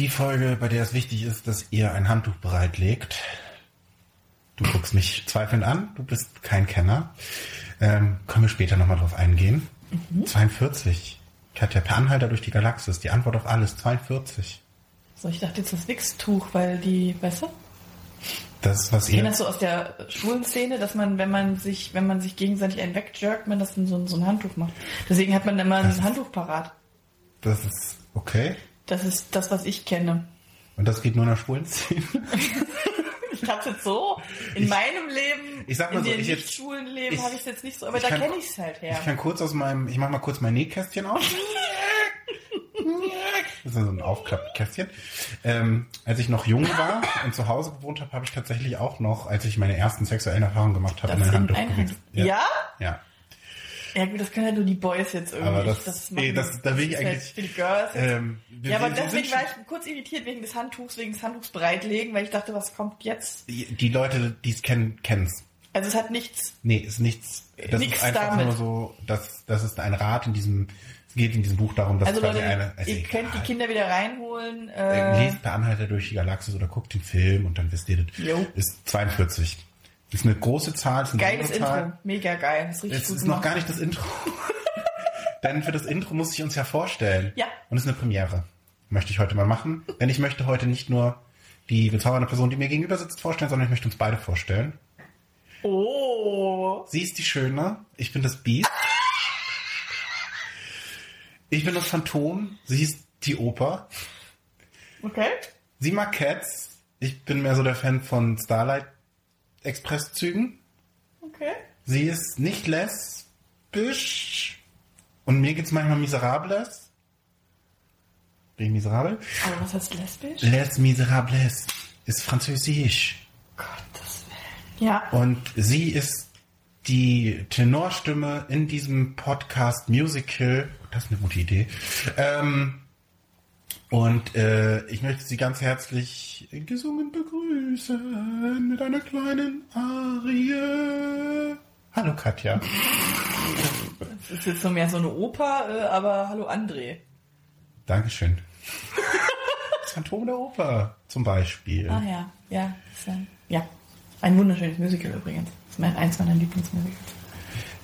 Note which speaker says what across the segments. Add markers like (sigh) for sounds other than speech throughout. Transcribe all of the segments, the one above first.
Speaker 1: 42, die Folge, bei der es wichtig ist, dass ihr ein Handtuch bereitlegt. Du guckst mich zweifelnd an, du bist kein Kenner. Ähm, können wir später nochmal drauf eingehen. 42. Katja, per Anhalter durch die Galaxis, die Antwort auf alles, 42.
Speaker 2: So, ich dachte jetzt das Wichstuch, weil die, weißt du?
Speaker 1: Das ist was
Speaker 2: Ich
Speaker 1: ihr...
Speaker 2: das so aus der schwulen Szene, dass man, wenn man sich, wenn man sich gegenseitig einen wegjerkt, man das in so, so ein Handtuch macht. Deswegen hat man immer ein Handtuch parat.
Speaker 1: Das ist okay.
Speaker 2: Das ist das, was ich kenne.
Speaker 1: Und das geht nur in der schwulen Szene. (laughs)
Speaker 2: Ich hab's jetzt so in meinem Leben,
Speaker 1: ich sag mal
Speaker 2: in
Speaker 1: so,
Speaker 2: dem
Speaker 1: ich
Speaker 2: nicht schwulen Leben
Speaker 1: ich-
Speaker 2: habe ich es jetzt nicht so, aber
Speaker 1: ich
Speaker 2: da kenne ich es halt her.
Speaker 1: Ich kann kurz aus meinem, ich mach mal kurz mein Nähkästchen auf. (laughs) Das ist so ein Aufklappkästchen. Ähm, als ich noch jung war und zu Hause gewohnt habe, habe ich tatsächlich auch noch, als ich meine ersten sexuellen Erfahrungen gemacht habe,
Speaker 2: Das
Speaker 1: ein
Speaker 2: in ein Ja?
Speaker 1: Ja.
Speaker 2: Ja gut, das können ja nur die Boys jetzt irgendwie.
Speaker 1: Aber das-
Speaker 2: das
Speaker 1: nee, das- da will ich
Speaker 2: ist halt
Speaker 1: eigentlich-
Speaker 2: Für die Girls.
Speaker 1: Ähm,
Speaker 2: ja, aber deswegen war ich kurz irritiert wegen des Handtuchs, wegen des Handtuchs bereitlegen, weil ich dachte, was kommt jetzt?
Speaker 1: Die Leute, die es kennen, kennen's.
Speaker 2: Also es hat nichts.
Speaker 1: Nee, ist nichts. Das ist einfach
Speaker 2: damit.
Speaker 1: nur so, dass das ist ein Rat in diesem, es geht in diesem Buch darum, dass
Speaker 2: Also
Speaker 1: quasi
Speaker 2: Leute,
Speaker 1: eine, also
Speaker 2: ihr
Speaker 1: egal.
Speaker 2: könnt die Kinder wieder reinholen.
Speaker 1: Äh,
Speaker 2: Äh,
Speaker 1: Lest per Anhalter durch die Galaxis oder guckt den Film und dann wisst ihr, das
Speaker 2: Jo.
Speaker 1: ist 42. Ist eine große Zahl, ist eine
Speaker 2: geiles. Intro, mega geil, ist richtig gut
Speaker 1: ist noch gar nicht das Intro. (laughs) Denn für das Intro muss ich uns ja vorstellen.
Speaker 2: Ja.
Speaker 1: Und es ist eine Premiere. Möchte ich heute mal machen. Denn ich möchte heute nicht nur die bezaubernde Person, die mir gegenüber sitzt, vorstellen, sondern ich möchte uns beide vorstellen.
Speaker 2: Oh,
Speaker 1: Sie ist die Schöne, ich bin das Biest. Ich bin das Phantom, sie ist die Oper.
Speaker 2: okay.
Speaker 1: Sie mag Cats, ich bin mehr so der Fan von Starlight Express Zügen.
Speaker 2: Okay.
Speaker 1: Sie ist nicht lesbisch und mir geht's manchmal miserables. Bin ich miserabel?
Speaker 2: Aber was heißt lesbisch?
Speaker 1: Les Miserables ist französisch.
Speaker 2: Gottes Willen. Ja.
Speaker 1: Und sie ist die Tenorstimme in diesem Podcast Musical. Das ist eine gute Idee. Ähm, und äh, ich möchte Sie ganz herzlich gesungen begrüßen mit einer kleinen Arie. Hallo Katja.
Speaker 2: Das ist jetzt so mehr so eine Oper, äh, aber hallo André.
Speaker 1: Dankeschön. Das Phantom der Oper zum Beispiel.
Speaker 2: Ah ja, ja. Ja. Ein wunderschönes Musical übrigens. Das ist mein, eins meiner Lieblingsmusicals.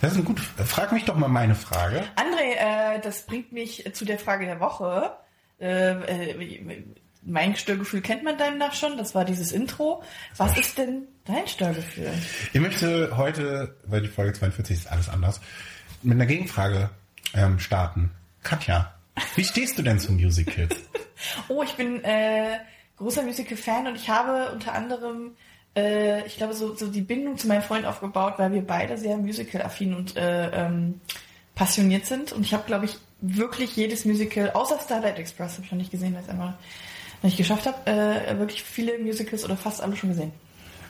Speaker 1: Das ist ein gut. Frag mich doch mal meine Frage.
Speaker 2: André, äh, das bringt mich zu der Frage der Woche. Äh, äh, mein Störgefühl kennt man demnach schon. Das war dieses Intro. Was ist denn dein Störgefühl?
Speaker 1: Ich möchte heute, weil die Folge 42 ist alles anders, mit einer Gegenfrage ähm, starten. Katja, wie stehst du denn zu Musicals? (laughs)
Speaker 2: Oh, ich bin äh, großer Musical-Fan und ich habe unter anderem, äh, ich glaube, so, so die Bindung zu meinem Freund aufgebaut, weil wir beide sehr musical-affin und äh, ähm, passioniert sind. Und ich habe, glaube ich, wirklich jedes Musical, außer Starlight Express, habe ich noch nicht gesehen, weil ich es einfach nicht geschafft habe, äh, wirklich viele Musicals oder fast alle schon gesehen.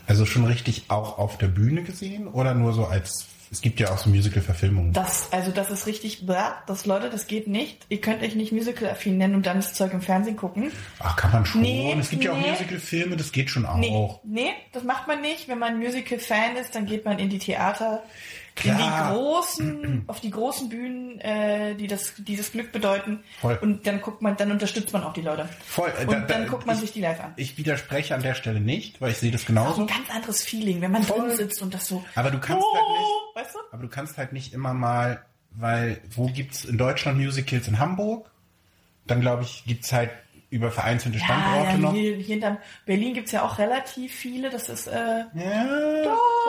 Speaker 1: Also schon richtig auch auf der Bühne gesehen oder nur so als, es gibt ja auch so Musical-Verfilmungen.
Speaker 2: Das, also das ist richtig, das Leute, das geht nicht. Ihr könnt euch nicht musical-affin nennen und dann das Zeug im Fernsehen gucken.
Speaker 1: Ach, kann man schon.
Speaker 2: Nee,
Speaker 1: es gibt ja auch
Speaker 2: nee.
Speaker 1: Musical-Filme, das geht schon
Speaker 2: Nee,
Speaker 1: auch.
Speaker 2: nee, das macht man nicht. Wenn man Musical-Fan ist, dann geht man in die Theater, in die großen, auf die großen Bühnen, äh, die das, dieses Glück bedeuten.
Speaker 1: Voll.
Speaker 2: Und dann guckt man, dann unterstützt man auch die Leute.
Speaker 1: Voll.
Speaker 2: Und
Speaker 1: da-
Speaker 2: dann
Speaker 1: da-
Speaker 2: guckt man
Speaker 1: ich,
Speaker 2: sich die live an.
Speaker 1: Ich widerspreche an der Stelle nicht, weil ich sehe das genauso.
Speaker 2: ein ganz anderes Feeling, wenn man
Speaker 1: Voll.
Speaker 2: drin sitzt und das so.
Speaker 1: Aber du kannst
Speaker 2: oh,
Speaker 1: halt nicht-
Speaker 2: Weißt du?
Speaker 1: Aber du kannst halt nicht immer mal, weil wo gibt's in Deutschland Musicals in Hamburg? Dann glaube ich, gibt's halt über vereinzelte Standorte
Speaker 2: ja,
Speaker 1: noch.
Speaker 2: hier, hier in Berlin gibt's ja auch relativ viele. Das ist, äh,
Speaker 1: Ja,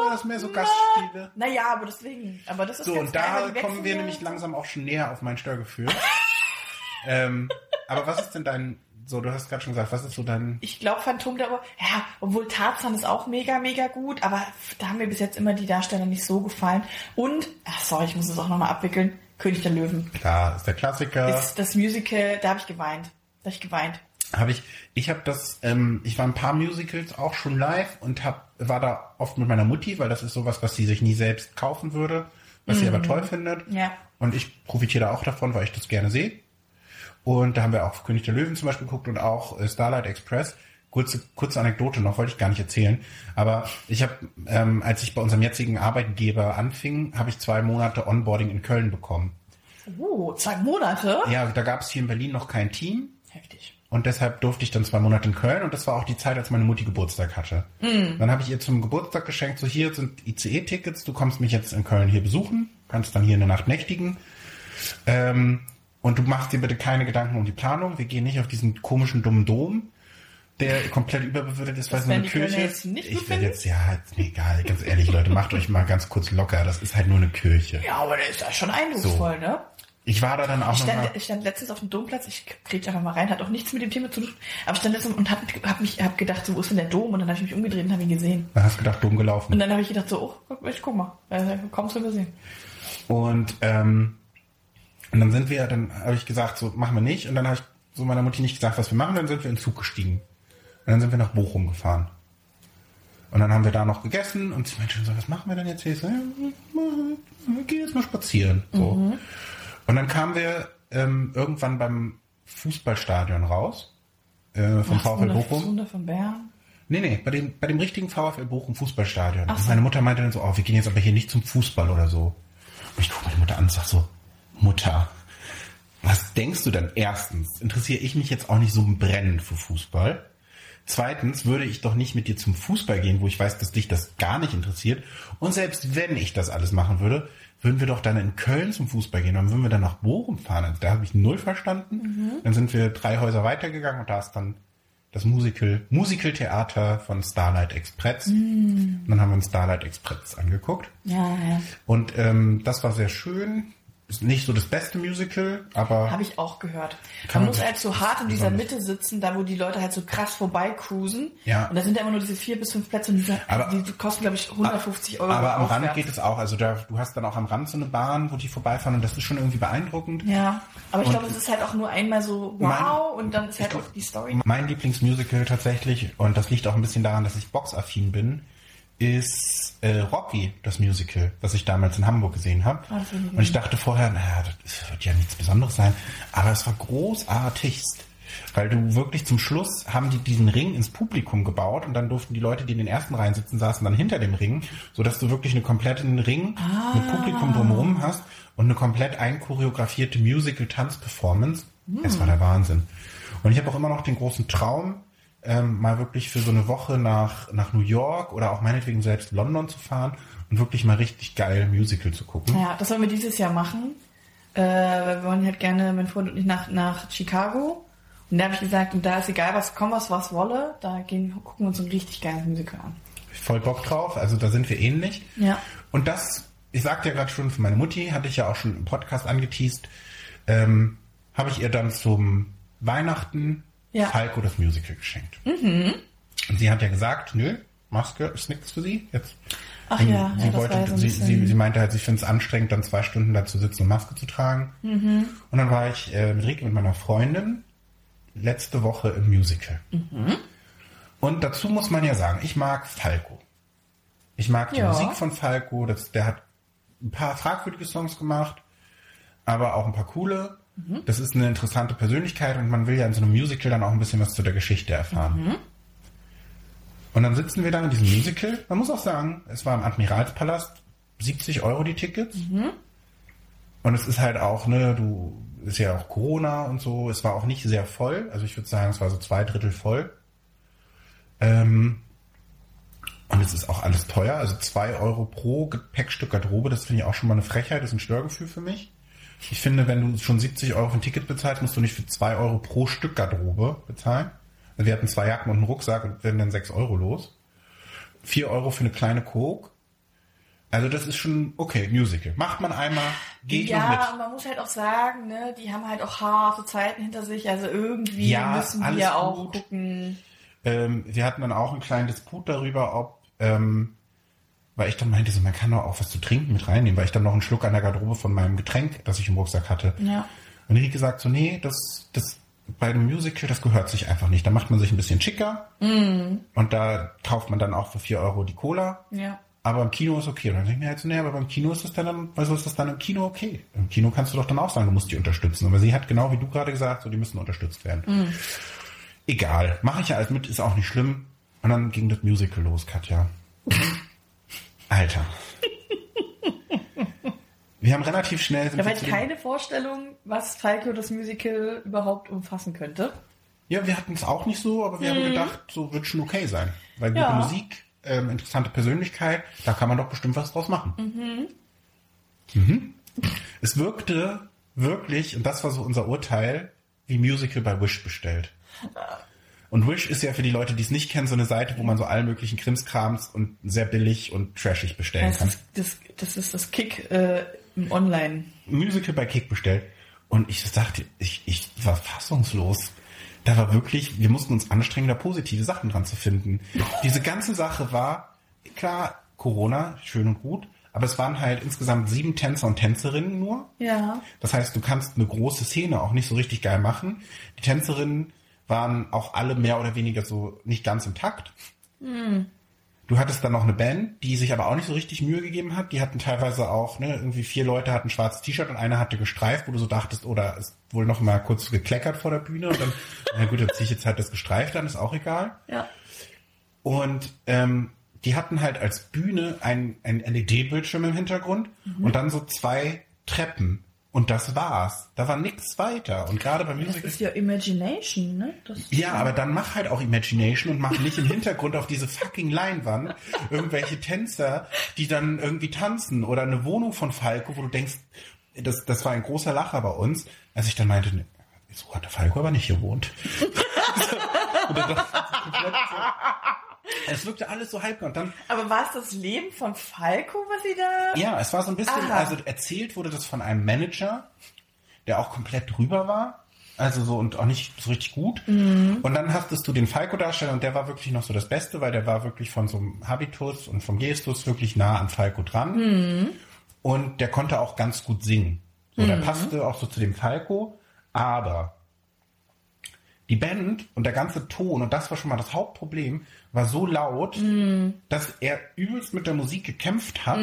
Speaker 1: das ist mehr so Gastspiele.
Speaker 2: naja, aber deswegen. Aber das ist
Speaker 1: So, und da kommen wir nämlich langsam auch schon näher auf mein Störgefühl. (laughs) ähm, aber was ist denn dein, so, du hast gerade schon gesagt, was ist so dein,
Speaker 2: Ich glaube Phantom der Oper, ja, obwohl Tarzan ist auch mega, mega gut, aber da haben mir bis jetzt immer die Darsteller nicht so gefallen. Und, ach sorry, ich muss es auch nochmal abwickeln, König der Löwen.
Speaker 1: klar, ist der Klassiker.
Speaker 2: Ist das Musical, da habe ich geweint. Da habe ich geweint.
Speaker 1: Habe ich, ich habe das, ähm, ich war ein paar Musicals auch schon live und hab, war da oft mit meiner Mutti, weil das ist sowas, was sie sich nie selbst kaufen würde, was sie aber toll findet.
Speaker 2: Ja.
Speaker 1: Und ich profitiere da auch davon, weil ich das gerne sehe. Und da haben wir auch König der Löwen zum Beispiel geguckt und auch äh, Starlight Express. Kurze, kurze Anekdote noch, wollte ich gar nicht erzählen. Aber ich habe, ähm, als ich bei unserem jetzigen Arbeitgeber anfing, habe ich zwei Monate Onboarding in Köln bekommen.
Speaker 2: Oh, zwei Monate?
Speaker 1: Ja, da gab es hier in Berlin noch kein Team. Und deshalb durfte ich dann zwei Monate in Köln und das war auch die Zeit, als meine Mutti Geburtstag hatte. Dann habe ich ihr zum Geburtstag geschenkt, so hier sind ICE-Tickets, du kommst mich jetzt in Köln hier besuchen, kannst dann hier eine Nacht nächtigen. Ähm, und du machst dir bitte keine Gedanken um die Planung. Wir gehen nicht auf diesen komischen dummen Dom, der komplett überbewertet ist, weil es nur eine Kirche ist. Ich werde jetzt, ja, ist mir egal, ganz ehrlich, Leute, macht euch mal ganz kurz locker. Das ist halt nur eine Kirche.
Speaker 2: Ja, aber der ist da schon eindrucksvoll, ne?
Speaker 1: Ich war da dann auch
Speaker 2: Ich
Speaker 1: noch mal,
Speaker 2: stand, ich stand letztens auf dem Domplatz, ich krieg einfach mal rein, hat auch nichts mit dem Thema zu tun, aber ich stand letztens und hab, hab mich, hab gedacht, so, wo ist denn der Dom? Und dann habe ich mich umgedreht und habe ihn gesehen.
Speaker 1: da hast du gedacht, dumm gelaufen.
Speaker 2: Und dann habe ich gedacht, so, oh, ich guck mal, äh, kaum zu übersehen.
Speaker 1: Und, ähm, und dann sind wir, dann habe ich gesagt, so machen wir nicht. Und dann habe ich so meiner Mutti nicht gesagt, was wir machen. Dann sind wir in den Zug gestiegen. Und dann sind wir nach Bochum gefahren. Und dann haben wir da noch gegessen und sie meinte schon so, was machen wir denn jetzt hier? Ich so, ja, wir gehen jetzt mal spazieren. So. Und dann kamen wir ähm, irgendwann beim Fußballstadion raus. Äh, vom VfL Bochum.
Speaker 2: Wunder von Bern.
Speaker 1: Nee, nee, bei dem, bei dem richtigen VfL Bochum Fußballstadion.
Speaker 2: Ach so.
Speaker 1: meine Mutter meinte dann so, oh, wir gehen jetzt aber hier nicht zum Fußball oder so. Und ich gucke meine Mutter an und sag so, Mutter, was denkst du denn? Erstens, interessiere ich mich jetzt auch nicht so brennend für Fußball. Zweitens würde ich doch nicht mit dir zum Fußball gehen, wo ich weiß, dass dich das gar nicht interessiert. Und selbst wenn ich das alles machen würde, würden wir doch dann in Köln zum Fußball gehen. Dann würden wir dann nach Bochum fahren. Also da habe ich null verstanden. Dann sind wir drei Häuser weitergegangen und da ist dann das Musical, Musical-Theater von Starlight Express. Und dann haben wir uns Starlight Express angeguckt.
Speaker 2: Ja, ja.
Speaker 1: Und ähm, das war sehr schön. Ist nicht so das beste Musical, aber
Speaker 2: Habe ich auch gehört. Man
Speaker 1: man
Speaker 2: muss halt so hart in dieser Mitte sitzen, da wo die Leute halt so krass vorbeicruisen.
Speaker 1: Ja.
Speaker 2: Und da sind ja immer nur diese vier bis fünf Plätze und diese,
Speaker 1: Aber-
Speaker 2: die kosten, glaube ich, 150 Euro.
Speaker 1: aber am Rand geht es auch. Also da, du hast dann auch am Rand so eine Bahn, wo die vorbeifahren und das ist schon irgendwie beeindruckend.
Speaker 2: Ja, aber ich glaube, es ist halt auch nur einmal so wow und dann ist halt auch die Story.
Speaker 1: Mein Lieblingsmusical tatsächlich, und das liegt auch ein bisschen daran, dass ich boxaffin bin, ist äh, Rocky, das Musical, was ich damals in Hamburg gesehen habe.
Speaker 2: Ah, nie
Speaker 1: und ich dachte vorher, naja, das wird ja nichts Besonderes sein. Aber es war großartigst. Weil du wirklich zum Schluss haben die diesen Ring ins Publikum gebaut und dann durften die Leute, die in den ersten Reihen sitzen, saßen dann hinter dem Ring, sodass du wirklich einen kompletten Ring mit Publikum drumherum hast und eine komplett einchoreografierte Musical-Tanz-Performance. Es war der Wahnsinn. Und ich habe auch immer noch den großen Traum, ähm, mal wirklich für so eine Woche nach, nach New York oder auch meinetwegen selbst London zu fahren und wirklich mal richtig geil Musical zu gucken.
Speaker 2: Ja, das wollen wir dieses Jahr machen. Äh, wir wollen halt gerne, mein Freund und ich, nach, nach Chicago. Und da habe ich gesagt, und da ist egal, was kommt, was was wolle, da gehen, gucken wir uns ein richtig geiles Musical an.
Speaker 1: Voll Bock drauf, also da sind wir ähnlich.
Speaker 2: Ja.
Speaker 1: Und das, ich sagte ja gerade schon, für meine Mutti hatte ich ja auch schon im Podcast angeteased, ähm, habe ich ihr dann zum Weihnachten
Speaker 2: Ja.
Speaker 1: Falco das Musical geschenkt. Und sie hat ja gesagt, nö, Maske ist nichts für sie. Jetzt.
Speaker 2: Ach
Speaker 1: Und
Speaker 2: ja,
Speaker 1: sie,
Speaker 2: ja,
Speaker 1: wollte,
Speaker 2: ja so
Speaker 1: sie, sie, sie meinte halt, sie findet es anstrengend, dann zwei Stunden da zu sitzen und Maske zu tragen.
Speaker 2: Mhm.
Speaker 1: Und dann war ich äh, mit Rike, mit meiner Freundin, letzte Woche im Musical.
Speaker 2: Mhm.
Speaker 1: Und dazu muss man ja sagen, ich mag Falco. Ich mag die
Speaker 2: Ja.
Speaker 1: Musik von Falco. Das, der hat ein paar fragwürdige Songs gemacht, aber auch ein paar coole.
Speaker 2: Mhm.
Speaker 1: Das ist eine interessante Persönlichkeit und man will ja in so einem Musical dann auch ein bisschen was zu der Geschichte erfahren.
Speaker 2: Mhm.
Speaker 1: Und dann sitzen wir da in diesem Musical. Man muss auch sagen, es war im Admiralspalast, 70 Euro die Tickets.
Speaker 2: Mhm.
Speaker 1: Und es ist halt auch, ne, du, ist ja auch Corona und so. Es war auch nicht sehr voll. Also ich würde sagen, es war so zwei Drittel voll. Ähm, und es ist auch alles teuer. Also zwei Euro pro Gepäckstück Garderobe, das finde ich auch schon mal eine Frechheit, das ist ein Störgefühl für mich. Ich finde, wenn du schon 70 Euro für ein Ticket bezahlst, musst du nicht für zwei Euro pro Stück Garderobe bezahlen. Also wir hatten zwei Jacken und einen Rucksack und werden dann sechs Euro los. Vier Euro für eine kleine Coke. Also das ist schon okay, Musical. Macht man einmal, geht
Speaker 2: ja,
Speaker 1: mit.
Speaker 2: und man muss halt auch sagen, ne, die haben halt auch harte Zeiten hinter sich, also irgendwie
Speaker 1: Ja,
Speaker 2: müssen wir auch
Speaker 1: gut.
Speaker 2: gucken.
Speaker 1: Ähm, wir hatten dann auch einen kleinen Disput darüber, ob, ähm, weil ich dann meinte, so, man kann doch auch was zu trinken mit reinnehmen, weil ich dann noch einen Schluck an der Garderobe von meinem Getränk, das ich im Rucksack hatte.
Speaker 2: Ja.
Speaker 1: Und Rieke gesagt so, nee, das, das, bei dem Musical, das gehört sich einfach nicht. Da macht man sich ein bisschen schicker.
Speaker 2: Mhm.
Speaker 1: Und da kauft man dann auch für 4 Euro die Cola.
Speaker 2: Ja.
Speaker 1: Aber im Kino ist okay. Und dann denke ich mir halt so, nee, aber beim Kino ist das dann, also ist das dann im Kino okay. Im Kino kannst du doch dann auch sagen, du musst die unterstützen. Aber sie hat genau wie du gerade gesagt, so, die müssen unterstützt werden.
Speaker 2: Mhm.
Speaker 1: Egal. Mache ich ja alles mit, ist auch nicht schlimm. Und dann ging das Musical los, Katja. (laughs) Alter. Wir haben relativ schnell...
Speaker 2: Ich habe halt keine Vorstellung, was Falco das Musical überhaupt umfassen könnte.
Speaker 1: Ja, wir hatten es auch nicht so, aber wir haben gedacht, so wird schon okay sein. Weil gute
Speaker 2: Ja.
Speaker 1: Musik, ähm, interessante Persönlichkeit, da kann man doch bestimmt was draus machen. Mhm. Es wirkte wirklich, und das war so unser Urteil, wie Musical bei Wish bestellt. Und Wish ist ja für die Leute, die es nicht kennen, so eine Seite, wo man so allen möglichen Krimskrams und sehr billig und trashig bestellen
Speaker 2: Das
Speaker 1: kann.
Speaker 2: ist das, das, ist das Kick äh, im Online.
Speaker 1: Musical bei Kick bestellt. Und ich sagte, ich, ich war fassungslos. Da war wirklich, wir mussten uns anstrengen, da positive Sachen dran zu finden. Diese ganze Sache war, klar, Corona, schön und gut, aber es waren halt insgesamt sieben Tänzer und Tänzerinnen nur.
Speaker 2: Ja.
Speaker 1: Das heißt, du kannst eine große Szene auch nicht so richtig geil machen. Die Tänzerinnen waren auch alle mehr oder weniger so nicht ganz im Takt. Du hattest dann noch eine Band, die sich aber auch nicht so richtig Mühe gegeben hat. Die hatten teilweise auch, ne, irgendwie vier Leute hatten ein schwarzes T-Shirt und einer hatte gestreift, wo du so dachtest, oder ist wohl noch mal kurz gekleckert vor der Bühne und dann, (laughs) na gut, dann ziehe ich jetzt halt das gestreift an, ist auch egal.
Speaker 2: Ja.
Speaker 1: Und ähm, die hatten halt als Bühne ein, ein LED-Bildschirm im Hintergrund und dann so zwei Treppen. Und das war's. Da war nichts weiter. Und gerade
Speaker 2: Das
Speaker 1: Musical.
Speaker 2: ist ja Imagination, ne? Das
Speaker 1: Ja, aber dann mach halt auch Imagination und mach nicht im Hintergrund auf diese fucking Leinwand irgendwelche Tänzer, die dann irgendwie tanzen oder eine Wohnung von Falco, wo du denkst, das, das war ein großer Lacher bei uns, als ich dann meinte, ne, so hat der Falco aber nicht gewohnt. (laughs) und dann dachte ich es wirkte alles so halb und dann
Speaker 2: Aber war es das Leben von Falco, was sie da...
Speaker 1: ja, es war so ein bisschen,
Speaker 2: Aha.
Speaker 1: also erzählt wurde das von einem Manager, der auch komplett drüber war. Also so und auch nicht so richtig gut. Und dann hattest du den Falco-Darsteller und der war wirklich noch so das Beste, weil der war wirklich von so einem Habitus und vom Gestus wirklich nah an Falco dran. Und der konnte auch ganz gut singen. So, der passte auch so zu dem Falco. Aber die Band und der ganze Ton, und das war schon mal das Hauptproblem, war so laut, dass er übelst mit der Musik gekämpft hat,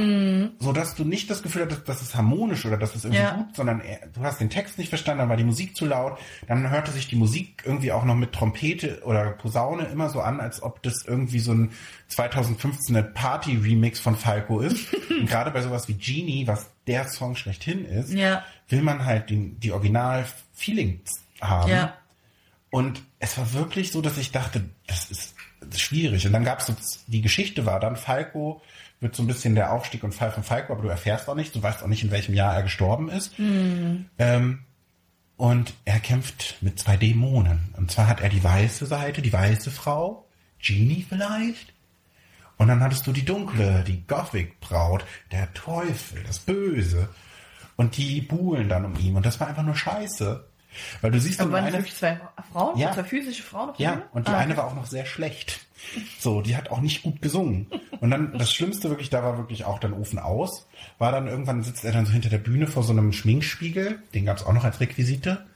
Speaker 1: so dass du nicht das Gefühl hattest, das ist harmonisch oder das ist irgendwie
Speaker 2: Ja.
Speaker 1: gut, sondern er, du hast den Text nicht verstanden, dann war die Musik zu laut, dann hörte sich die Musik irgendwie auch noch mit Trompete oder Posaune immer so an, als ob das irgendwie so ein 2015er Party-Remix von Falco ist. (laughs) und gerade bei sowas wie Genie, was der Song schlechthin ist,
Speaker 2: Ja.
Speaker 1: Will man halt den, die Original-Feelings haben.
Speaker 2: Ja.
Speaker 1: Und es war wirklich so, dass ich dachte, das ist, das ist schwierig. Und dann gab es so, die Geschichte war dann, Falco wird so ein bisschen der Aufstieg und Fall von Falco, aber du erfährst auch nicht, du weißt auch nicht, in welchem Jahr er gestorben ist. Ähm, und er kämpft mit zwei Dämonen. Und zwar hat er die weiße Seite, die weiße Frau, Genie vielleicht. Und dann hattest du die dunkle, die Gothic-Braut, der Teufel, das Böse. Und die buhlen dann um ihn. Und das war einfach nur scheiße. Weil du siehst
Speaker 2: Aber
Speaker 1: dann
Speaker 2: waren
Speaker 1: eine,
Speaker 2: wirklich zwei Frauen?
Speaker 1: Ja.
Speaker 2: Zwei physische Frauen auf
Speaker 1: ja, und die
Speaker 2: Ah,
Speaker 1: eine war auch noch sehr schlecht. So, die hat auch nicht gut gesungen. Und dann, das Schlimmste wirklich, da war wirklich auch dann Ofen aus. War dann irgendwann sitzt er dann so hinter der Bühne vor so einem Schminkspiegel. Den gab es auch noch als Requisite.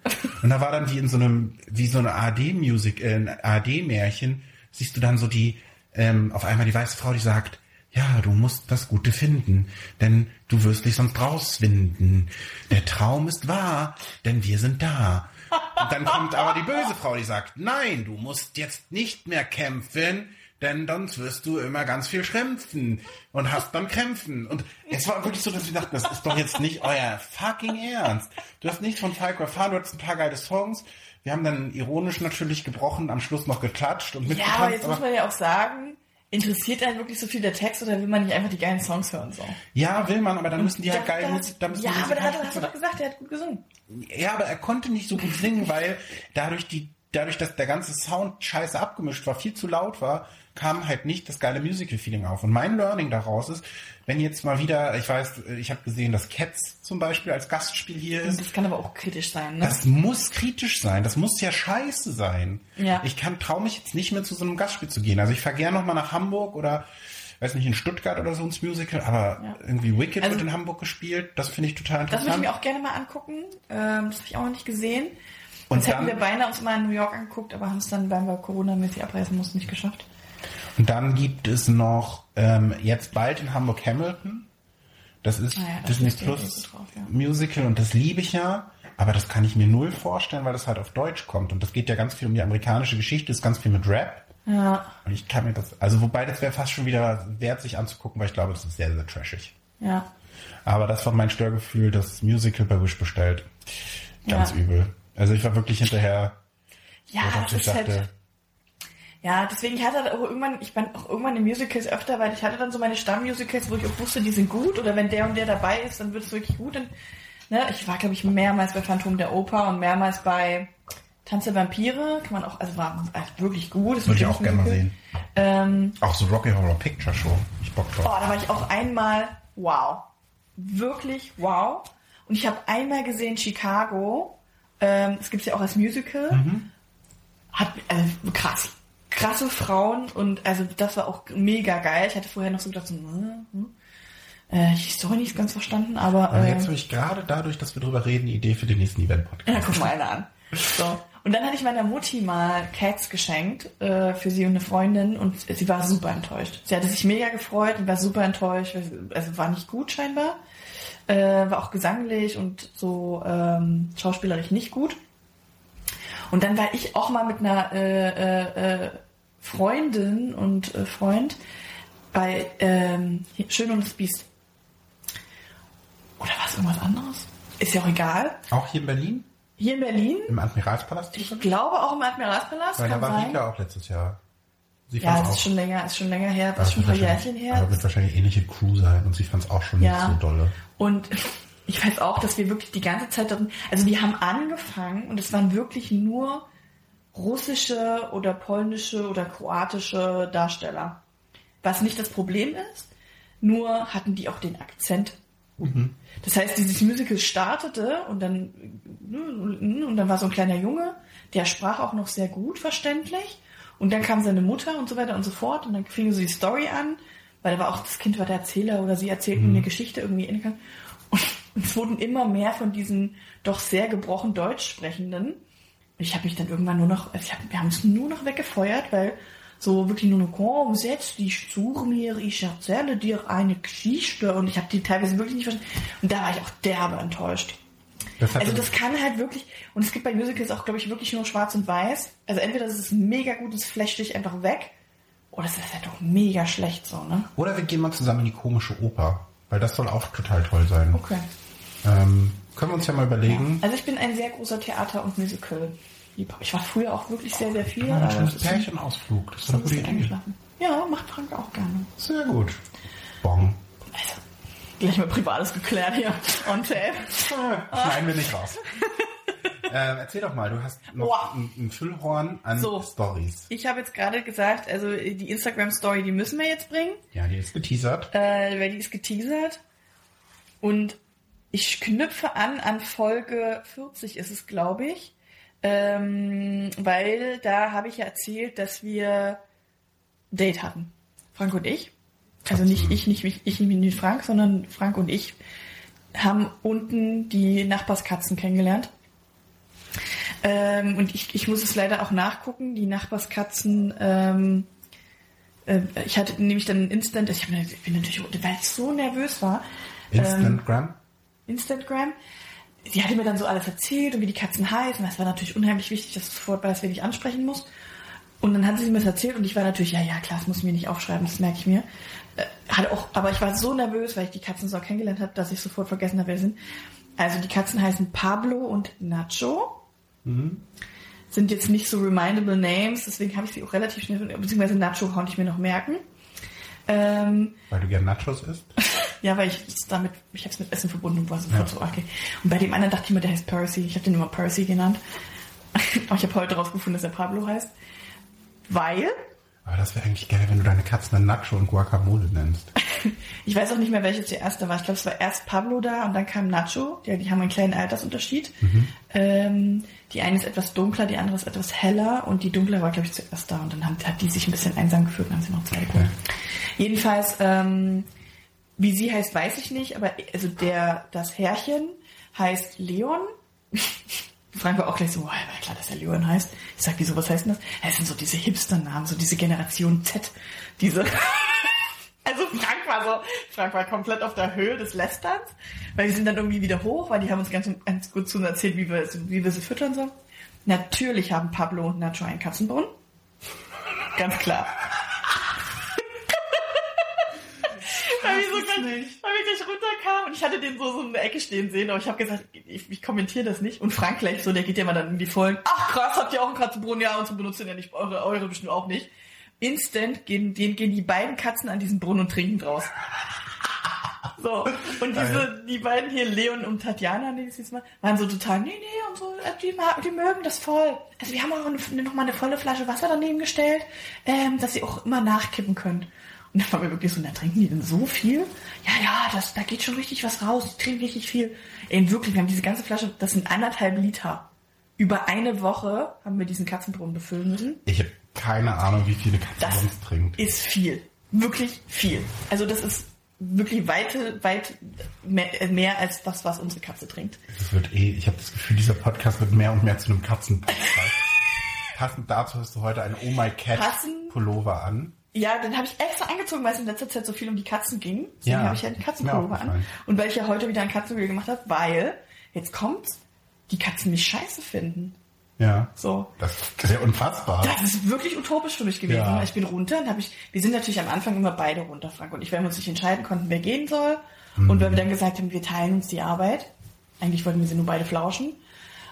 Speaker 1: Und da war dann wie in so einem, wie so eine AD-Musik, äh, ein AD-Märchen, siehst du dann so die, ähm, auf einmal die weiße Frau, die sagt, ja, du musst das Gute finden, denn du wirst dich sonst rauswinden. Der Traum ist wahr, denn wir sind da. Und dann kommt aber die böse Frau, die sagt, nein, du musst jetzt nicht mehr kämpfen, denn sonst wirst du immer ganz viel schrämpfen und hast dann Krämpfen. Und es war wirklich so, dass wir dachten, das ist doch jetzt nicht euer fucking Ernst. Du hast nichts von Falco erfahren, du hattest ein paar geile Songs. Wir haben dann ironisch natürlich gebrochen, am Schluss noch geklatscht und
Speaker 2: Ja,
Speaker 1: mitgetanzt.
Speaker 2: aber jetzt muss man ja auch sagen, interessiert einen wirklich so viel der Text oder will man nicht einfach die geilen Songs hören? So?
Speaker 1: ja, will man, aber dann müssen die halt
Speaker 2: Da-
Speaker 1: geil Musik,
Speaker 2: Ja,
Speaker 1: die
Speaker 2: aber da hat,
Speaker 1: musikalisch
Speaker 2: hast du doch gesagt, der hat gut gesungen.
Speaker 1: Ja, aber er konnte nicht so gut singen, weil dadurch die, dadurch, dass der ganze Sound scheiße abgemischt war, viel zu laut war, kam halt nicht das geile Musical-Feeling auf. Und mein Learning daraus ist, wenn jetzt mal wieder, ich weiß, ich habe gesehen, dass Cats zum Beispiel als Gastspiel hier ist.
Speaker 2: Das kann aber auch kritisch sein, ne?
Speaker 1: Das muss kritisch sein. Das muss ja scheiße sein.
Speaker 2: Ja.
Speaker 1: Ich kann traue mich jetzt nicht mehr zu so einem Gastspiel zu gehen. Also ich fahre gerne noch mal nach Hamburg oder weiß nicht in Stuttgart oder so ins Musical, aber
Speaker 2: Ja.
Speaker 1: irgendwie Wicked
Speaker 2: Also-
Speaker 1: wird in Hamburg gespielt. Das finde ich total
Speaker 2: Das würde
Speaker 1: interessant.
Speaker 2: ich mir auch gerne mal angucken. Ähm, das habe ich auch noch nicht gesehen.
Speaker 1: Und
Speaker 2: hätten
Speaker 1: dann-
Speaker 2: wir beinahe uns mal in New York angeguckt, aber haben es dann, weil wir Corona-mäßig abreisen mussten, nicht geschafft.
Speaker 1: Und dann gibt es noch ähm, jetzt bald in Hamburg Hamilton. Das ist
Speaker 2: Ah ja, da
Speaker 1: Disney Plus
Speaker 2: drauf, ja.
Speaker 1: Musical und das liebe ich ja. Aber das kann ich mir null vorstellen, weil das halt auf Deutsch kommt. Und das geht ja ganz viel um die amerikanische Geschichte, ist ganz viel mit Rap.
Speaker 2: Ja,
Speaker 1: Und ich kann mir das, also wobei das wäre fast schon wieder wert, sich anzugucken, weil ich glaube, das ist sehr, sehr trashig.
Speaker 2: ja.
Speaker 1: Aber das war mein Störgefühl, das Musical bei Wish bestellt. Ganz
Speaker 2: Ja.
Speaker 1: übel. Also ich war wirklich hinterher,
Speaker 2: Ja, das
Speaker 1: ich
Speaker 2: ist halt. Ja, deswegen ich hatte auch irgendwann, ich bin auch irgendwann in Musicals öfter, weil ich hatte dann so meine Stammmusicals, wo ich auch wusste, die sind gut oder wenn der und der dabei ist, dann wird es wirklich gut. Und, ne, ich war, glaube ich, mehrmals bei Phantom der Oper und mehrmals bei Tanz der Vampire. Kann man auch, also war echt wirklich gut. Das
Speaker 1: Würde ich auch gerne mal sehen.
Speaker 2: Ähm,
Speaker 1: Auch so Rocky Horror Picture Show. Ich Bock drauf.
Speaker 2: Oh, da war ich auch einmal, wow. Wirklich wow. Und ich habe einmal gesehen Chicago. Ähm, das gibt's ja auch als Musical. Hat äh, krass. Krasse Frauen und also das war auch mega geil. Ich hatte vorher noch so gedacht, so, hm, hm. Äh, ich Story nicht ganz verstanden, aber.
Speaker 1: Aber
Speaker 2: äh,
Speaker 1: jetzt habe ich gerade dadurch, dass wir drüber reden, die Idee für den nächsten Event-Podcast.
Speaker 2: ja, guck mal einer an. So. Und dann hatte ich meiner Mutti mal Cats geschenkt äh, für sie und eine Freundin und sie war super enttäuscht. Sie hatte sich mega gefreut und war super enttäuscht. Also war nicht gut scheinbar. Äh, war auch gesanglich und so ähm, schauspielerisch nicht gut. Und dann war ich auch mal mit einer äh, äh, äh, Freundin und äh, Freund bei ähm, Schön und das Biest. Oder war es irgendwas anderes? Ist ja auch egal.
Speaker 1: Auch hier in Berlin?
Speaker 2: Hier in Berlin.
Speaker 1: Im Admiralspalast?
Speaker 2: Ich glaube auch im Admiralspalast.
Speaker 1: Weil da war. Rika auch letztes Jahr. Sie
Speaker 2: Ja, das ist schon länger, ist schon länger her, das ist schon ein paar Jährchen her.
Speaker 1: Aber wird wahrscheinlich ähnliche Crew sein und sie fand es auch schon
Speaker 2: Ja.
Speaker 1: nicht so dolle.
Speaker 2: Und ich weiß auch, dass wir wirklich die ganze Zeit darin, also wir haben angefangen und es waren wirklich nur russische oder polnische oder kroatische Darsteller. Was nicht das Problem ist, nur hatten die auch den Akzent. Das heißt, dieses Musical startete und dann, und dann war so ein kleiner Junge, der sprach auch noch sehr gut verständlich. Und dann kam seine Mutter und so weiter und so fort. Und dann fing so die Story an, weil da war auch, das Kind war der Erzähler oder sie erzählten eine Geschichte irgendwie in Und es wurden immer mehr von diesen doch sehr gebrochen Deutsch sprechenden. Und ich habe mich dann irgendwann nur noch, also hab, wir haben es nur noch weggefeuert, weil so wirklich nur noch, komm, setz dich zu mir, ich erzähle dir eine Geschichte. Und ich habe die teilweise wirklich nicht verstanden. Und da war ich auch derbe enttäuscht.
Speaker 1: Das
Speaker 2: Also das kann halt wirklich, und es gibt bei Musicals auch, glaube ich, wirklich nur schwarz und weiß. Also entweder das ist mega gut, es flasht dich einfach weg, oder es ist halt doch mega schlecht so, ne?
Speaker 1: Oder wir gehen mal zusammen in die komische Oper. Weil das soll auch total toll sein.
Speaker 2: Okay.
Speaker 1: Ähm, können wir uns ja mal überlegen.
Speaker 2: Also ich bin ein sehr großer Theater- und Musical-Liebhaber. Ich war früher auch wirklich sehr, sehr viel.
Speaker 1: Ja, ein Pärchenausflug. Das ist eine
Speaker 2: ein
Speaker 1: gute Idee.
Speaker 2: Ja, macht Frank auch gerne.
Speaker 1: Sehr gut. Bong.
Speaker 2: Also, gleich mal Privates geklärt hier. On tape.
Speaker 1: Schneiden wir nicht raus. (laughs) ähm, erzähl doch mal, du hast noch ein, ein Füllhorn an
Speaker 2: So.
Speaker 1: Stories.
Speaker 2: Ich habe jetzt gerade gesagt, also die Instagram-Story, die müssen wir jetzt bringen.
Speaker 1: Ja, die ist geteasert.
Speaker 2: äh, weil die ist geteasert. Und ich knüpfe an an Folge 40 ist es, glaube ich. Ähm, weil da habe ich ja erzählt, dass wir Date hatten. Frank und ich. Also nicht ich, nicht ich, ich nicht Frank, sondern Frank und ich haben unten die Nachbarskatzen kennengelernt. Ähm, und ich, ich muss es leider auch nachgucken. Die Nachbarskatzen ähm, äh, ich hatte nämlich dann ein Instant, ich, hab, ich bin natürlich, weil ich so nervös war, ähm,
Speaker 1: Instantgram.
Speaker 2: Sie hatte mir dann so alles erzählt und wie die Katzen heißen. Das war natürlich unheimlich wichtig, dass ich sofort weiß, wen ich ansprechen muss. Und dann hat sie mir das erzählt und ich war natürlich, ja, ja, klar, das muss ich mir nicht aufschreiben, das merke ich mir. Äh, hatte auch, aber ich war so nervös, weil ich die Katzen so kennengelernt habe, dass ich sofort vergessen habe, wer sie sind. Also die Katzen heißen Pablo und Nacho. Sind jetzt nicht so remindable Names, deswegen habe ich sie auch relativ schnell, beziehungsweise Nacho konnte ich mir noch merken. Ähm,
Speaker 1: Weil du gern Nachos isst. (laughs)
Speaker 2: ja, weil ich es damit, ich habe es mit Essen verbunden und war sofort so, okay. Und bei dem anderen dachte ich mir, der heißt Percy. Ich habe den immer Percy genannt. (laughs) Aber ich habe heute rausgefunden, dass er Pablo heißt. Weil,
Speaker 1: Aber das wäre eigentlich geil, wenn du deine Katzen dann Nacho und Guacamole nennst. (laughs)
Speaker 2: ich weiß auch nicht mehr, welche zuerst da war. Ich glaube, es war erst Pablo da und dann kam Nacho. Die, die haben einen kleinen Altersunterschied. Ähm, die eine ist etwas dunkler, die andere ist etwas heller und die dunkle war, glaube ich, zuerst da. Und dann haben, hat die sich ein bisschen einsam gefühlt und haben sie noch zwei geholt. Jedenfalls, ähm, wie sie heißt, weiß ich nicht, aber also der, das Herrchen heißt Leon. (laughs) Frank war auch gleich so, war ja klar, dass er Leon heißt. Ich sag, wieso, was heißt denn das? Es sind so diese Hipster-Namen, so diese Generation Z. Diese, (laughs) also Frank war so, Frank war komplett auf der Höhe des Lästerns, weil wir sind dann irgendwie wieder hoch, weil die haben uns ganz, ganz gut zu erzählt, wie wir, wie wir sie füttern sollen. Natürlich haben Pablo und Nacho einen Katzenbrunnen. Ganz klar. Weil wir so gleich, weil wir gleich runterkamen und ich hatte den so, so in der Ecke stehen sehen, aber ich habe gesagt, ich, ich kommentiere das nicht. Und Frank gleich so, der geht ja mal dann in die Vollen. Ach krass, habt ihr auch einen Katzenbrunnen? Ja, unsere benutzen ja nicht, eure, eure bestimmt auch nicht. Instant gehen, gehen, gehen die beiden Katzen an diesen Brunnen und trinken draus. (laughs) So, und diese, die beiden hier, Leon und Tatjana, die jetzt mal, waren so total, nee, nee, und so, äh, die, die mögen das voll. Also wir haben auch eine, noch mal eine volle Flasche Wasser daneben gestellt, ähm, dass sie auch immer nachkippen können. Und dann waren wir wirklich so, na, trinken die denn so viel? Ja, ja, das, da geht schon richtig was raus, die trinken richtig viel. Ey, wirklich, wir haben diese ganze Flasche, das sind anderthalb Liter. Über eine Woche haben wir diesen Katzenbrunnen befüllen müssen.
Speaker 1: Ich habe keine Ahnung, wie viele Katzen
Speaker 2: Das
Speaker 1: sonst trinkt.
Speaker 2: ist viel. Wirklich viel. Also das ist wirklich weit, weit mehr, mehr als das, was unsere Katze trinkt.
Speaker 1: Es wird eh, ich habe das Gefühl, dieser Podcast wird mehr und mehr zu einem Katzenpodcast. (laughs) Passend dazu hast du heute einen Oh My Cat
Speaker 2: Passend?
Speaker 1: Pullover an.
Speaker 2: Ja, den habe ich extra angezogen, weil es in letzter Zeit so viel um die Katzen ging. Deswegen
Speaker 1: Ja,
Speaker 2: habe ich ja einen
Speaker 1: ist mir
Speaker 2: Katzenpullover an. Und weil ich ja heute wieder ein Katzenvideo gemacht habe, weil, jetzt kommt's, die Katzen mich scheiße finden.
Speaker 1: Ja.
Speaker 2: So.
Speaker 1: Das ist ja unfassbar.
Speaker 2: Das ist wirklich utopisch für mich gewesen.
Speaker 1: Ja.
Speaker 2: Ich bin runter und habe ich, wir sind natürlich am Anfang immer beide runter, Frank und ich, weil wir uns nicht entscheiden konnten, wer gehen soll.
Speaker 1: Mhm.
Speaker 2: Und weil wir dann gesagt haben, wir teilen uns die Arbeit. Eigentlich wollten wir sie nur beide flauschen.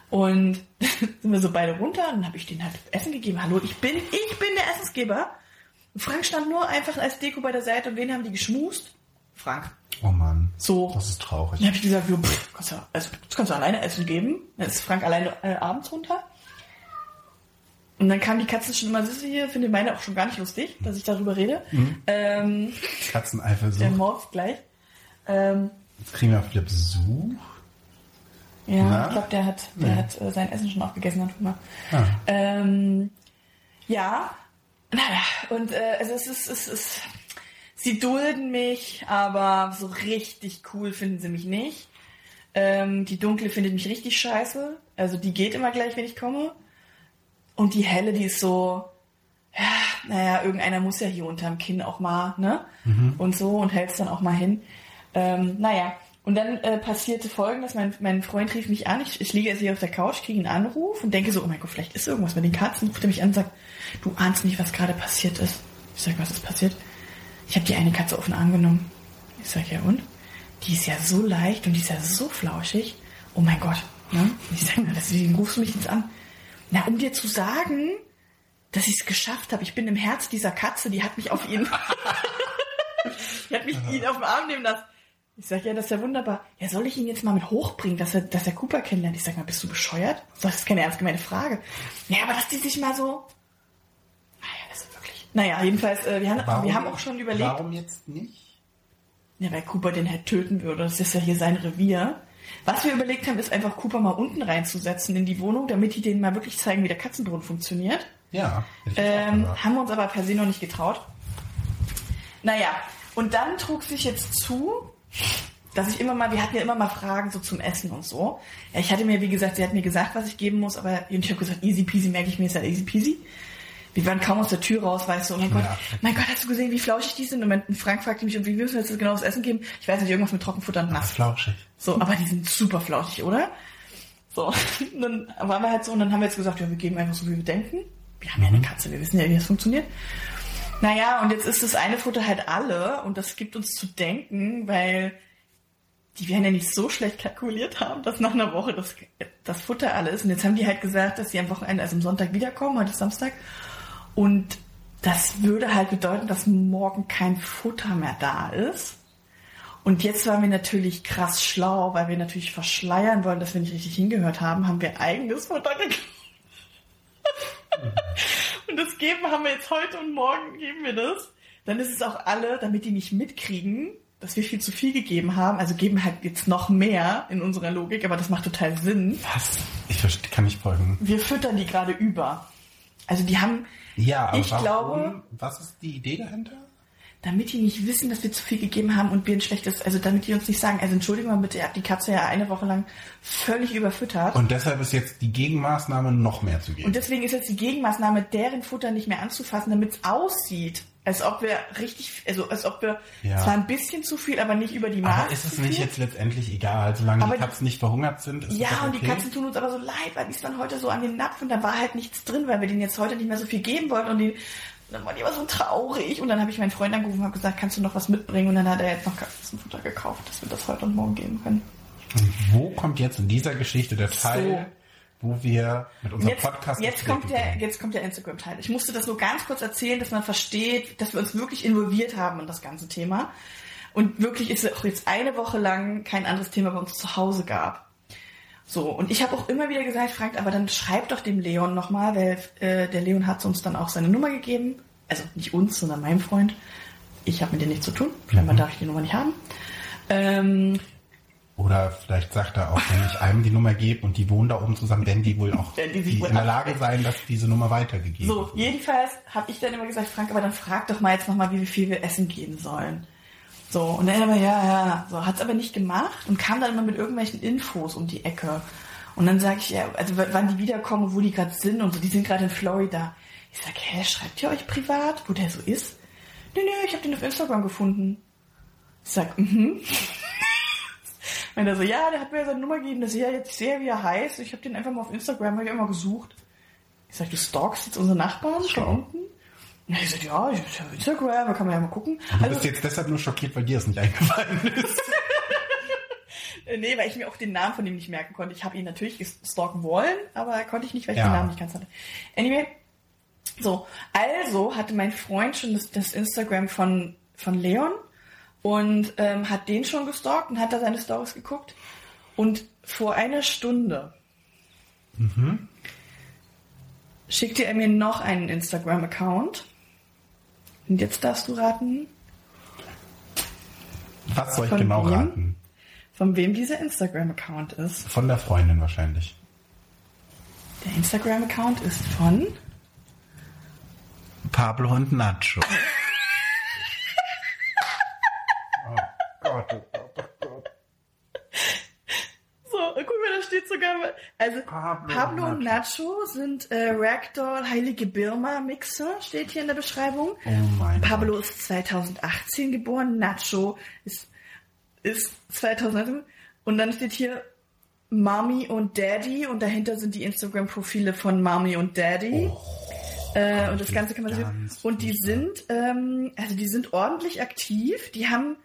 Speaker 2: Und (laughs) sind wir so beide runter und dann habe ich denen halt Essen gegeben. Hallo, ich bin, ich bin der Essensgeber. Frank stand nur einfach als Deko bei der Seite und wen haben die geschmust? Frank.
Speaker 1: Oh Mann.
Speaker 2: So.
Speaker 1: Das ist traurig.
Speaker 2: Dann habe ich gesagt, jo, pff, kannst du, also, das kannst du alleine essen geben. Dann ist Frank alleine äh, abends runter. Und dann kamen die Katzen schon immer, siehst du hier, finde meine auch schon gar nicht lustig, dass ich darüber rede. Ähm, der
Speaker 1: Katzeneifersucht.
Speaker 2: Mords gleich. Ähm,
Speaker 1: Jetzt kriegen wir auch wieder Besuch.
Speaker 2: ja,
Speaker 1: Na?
Speaker 2: ich glaube, der hat, der
Speaker 1: Ja.
Speaker 2: hat äh, sein Essen schon aufgegessen, hat Hunger.
Speaker 1: Ah.
Speaker 2: Ähm, ja, naja, und äh, also es ist, es ist, sie dulden mich, aber so richtig cool finden sie mich nicht. Ähm, die dunkle findet mich richtig scheiße. Also die geht immer gleich, wenn ich komme. Und die helle, die ist so, ja, naja, irgendeiner muss ja hier unterm Kinn auch mal, ne? Und so und hält's dann auch mal hin. Ähm, naja, und dann äh, passierte folgendes, mein, mein Freund rief mich an, ich, ich liege jetzt hier auf der Couch, kriege einen Anruf und denke so, oh mein Gott, vielleicht ist irgendwas mit den Katzen. Ruft er mich an und sagt, du ahnst nicht, was gerade passiert ist. Ich sag, was ist passiert? Ich habe die eine Katze offen angenommen. Ich sag, ja und? Die ist ja so leicht und die ist ja so flauschig. Oh mein Gott. Ne? Ich sag, na, deswegen rufst du mich jetzt an. Na, um dir zu sagen, dass ich es geschafft habe. Ich bin im Herz dieser Katze, die hat mich auf ihn, (laughs) die hat mich ihn auf den Arm nehmen lassen. Ich sag, ja, das ist ja wunderbar. Ja, soll ich ihn jetzt mal mit hochbringen, dass er, dass er Cooper kennenlernt? Ich sag mal, bist du bescheuert? Das ist keine ernst gemeine Frage. Ja, aber dass die sich mal so, naja, das ist wirklich, naja, jedenfalls, äh, wir, haben, wir haben auch schon überlegt,
Speaker 1: Warum jetzt nicht?
Speaker 2: ja, weil Cooper den halt töten würde. Das ist ja hier sein Revier. Was wir überlegt haben, ist einfach Cooper mal unten reinzusetzen in die Wohnung, damit die denen mal wirklich zeigen, wie der Katzenbrunnen funktioniert.
Speaker 1: Ja.
Speaker 2: Ähm, haben wir uns aber per se noch nicht getraut. Naja, und dann trug sich jetzt zu, dass ich immer mal, wir hatten ja immer mal Fragen so zum Essen und so. Ja, ich hatte mir, wie gesagt, sie hat mir gesagt, was ich geben muss, aber und ich habe gesagt, easy peasy, merke ich mir, ist ja easy peasy. Wir waren kaum aus der Tür raus, weißt du, oh mein Gott,
Speaker 1: Ja.
Speaker 2: mein Gott, hast du gesehen, wie flauschig die sind? Und Frank fragte mich, und wie müssen wir jetzt genau das Essen geben? Ich weiß nicht, irgendwas mit Trockenfutter und nass.
Speaker 1: flauschig.
Speaker 2: So, aber die sind super flauschig, oder? So, und (laughs) dann waren wir halt so und dann haben wir jetzt gesagt, ja, wir geben einfach so, wie wir denken. Wir haben ja eine Katze, wir wissen ja, wie das funktioniert. Naja, und jetzt ist das eine Futter halt alle und das gibt uns zu denken, weil die werden ja nicht so schlecht kalkuliert haben, dass nach einer Woche das, das Futter alle ist. Und jetzt haben die halt gesagt, dass sie am Wochenende, also am Sonntag wiederkommen, heute ist Samstag. Und das würde halt bedeuten, dass morgen kein Futter mehr da ist. Und jetzt waren wir natürlich krass schlau, weil wir natürlich verschleiern wollen, dass wir nicht richtig hingehört haben, haben wir eigenes Futter gekauft. (laughs) und das geben haben wir jetzt heute und morgen geben wir das. Dann ist es auch alle, damit die nicht mitkriegen, dass wir viel zu viel gegeben haben. Also geben halt jetzt noch mehr in unserer Logik, aber das macht total Sinn.
Speaker 1: Was? Ich verstehe, kann nicht folgen.
Speaker 2: Wir füttern die gerade über. Also die haben,
Speaker 1: Ja, aber
Speaker 2: Ich
Speaker 1: warum?
Speaker 2: glaube-
Speaker 1: Was ist die Idee dahinter?
Speaker 2: Damit die nicht wissen, dass wir zu viel gegeben haben und wir ein schlechtes, also damit die uns nicht sagen, also entschuldigen mal bitte, ihr habt die Katze ja eine Woche lang völlig überfüttert.
Speaker 1: Und deshalb ist jetzt die Gegenmaßnahme noch mehr zu geben.
Speaker 2: Und deswegen ist jetzt die Gegenmaßnahme, deren Futter nicht mehr anzufassen, damit es aussieht, als ob wir richtig, also als ob wir
Speaker 1: Ja.
Speaker 2: zwar ein bisschen zu viel, aber nicht über die Maße.
Speaker 1: aber ist es nicht jetzt letztendlich egal, solange
Speaker 2: Aber
Speaker 1: die Katzen nicht verhungert sind? Ist
Speaker 2: Ja,
Speaker 1: das
Speaker 2: und die
Speaker 1: okay?
Speaker 2: Katzen tun uns aber so leid, weil die ist dann heute so an den Napf und da war halt nichts drin, weil wir denen jetzt heute nicht mehr so viel geben wollten und die dann war die aber so traurig. Und dann habe ich meinen Freund angerufen und habe gesagt, kannst du noch was mitbringen? Und dann hat er jetzt noch Katzenfutter gekauft, dass wir das heute und morgen geben können.
Speaker 1: Und wo kommt jetzt in dieser Geschichte der Teil, so. wo wir mit unserem
Speaker 2: jetzt,
Speaker 1: Podcast...
Speaker 2: Jetzt kommt, der, jetzt kommt der Instagram-Teil. Ich musste das nur ganz kurz erzählen, dass man versteht, dass wir uns wirklich involviert haben in das ganze Thema. Und wirklich ist es auch jetzt eine Woche lang kein anderes Thema bei uns zu Hause gab. So, und ich habe auch immer wieder gesagt, Frank, aber dann schreib doch dem Leon nochmal, weil äh, der Leon hat uns dann auch seine Nummer gegeben. Also nicht uns, sondern meinem Freund. Ich habe mit dem nichts zu tun. Scheinbar mhm. darf ich die Nummer nicht haben. Ähm,
Speaker 1: oder vielleicht sagt er auch, wenn ich einem die Nummer gebe und die wohnen da oben zusammen, werden die wohl auch (laughs) die, die in der Lage sein, dass diese Nummer weitergegeben
Speaker 2: wird. So, jedenfalls habe ich dann immer gesagt, Frank, aber dann frag doch mal jetzt nochmal, wie viel wir essen gehen sollen. So, und er immer, ja, ja, so, hat's aber nicht gemacht und kam dann immer mit irgendwelchen Infos um die Ecke. Und dann sage ich, ja, also wann die wiederkommen, wo die gerade sind und so, die sind gerade in Florida. Ich sag, hä, schreibt ihr euch privat, wo der so ist? Nö, nö, ich habe den auf Instagram gefunden. Ich sag, mhm. (laughs) Und er so, ja, der hat mir seine Nummer gegeben, dass ich ja jetzt sehe, wie er heißt. Ich habe den einfach mal auf Instagram, habe ich immer gesucht. Ich sag, du stalkst jetzt unsere Nachbarn da unten? Und ich sag, ja, ich habe Instagram, da kann man ja mal gucken.
Speaker 1: Du also, bist jetzt deshalb nur schockiert, weil dir das nicht eingefallen ist. (laughs)
Speaker 2: nee, weil ich mir auch den Namen von ihm nicht merken konnte. Ich habe ihn natürlich stalken wollen, aber konnte ich nicht, weil ich ja. den Namen nicht ganz hatte. Anyway, so, also hatte mein Freund schon das, das Instagram von, von Leon und ähm, hat den schon gestalkt und hat da seine Stories geguckt. Und vor einer Stunde mhm. schickte er mir noch einen Instagram-Account und jetzt darfst du raten.
Speaker 1: Was soll ich genau wem, raten?
Speaker 2: Von wem dieser Instagram-Account ist.
Speaker 1: Von der Freundin wahrscheinlich.
Speaker 2: Der Instagram-Account ist von
Speaker 1: Pablo und Nacho. (laughs)
Speaker 2: Also Pablo, Pablo und Nacho. sind äh, Ragdoll Heilige Birma Mixer, steht hier in der Beschreibung.
Speaker 1: Oh mein
Speaker 2: Pablo
Speaker 1: Gott.
Speaker 2: ist 2018 geboren, Nacho ist, ist 2019 und dann steht hier Mommy und Daddy und dahinter sind die Instagram-Profile von Mommy und Daddy. Oh. Äh, und das Ganze kann man sehen. Und die sind, ähm, also die sind ordentlich aktiv. Die haben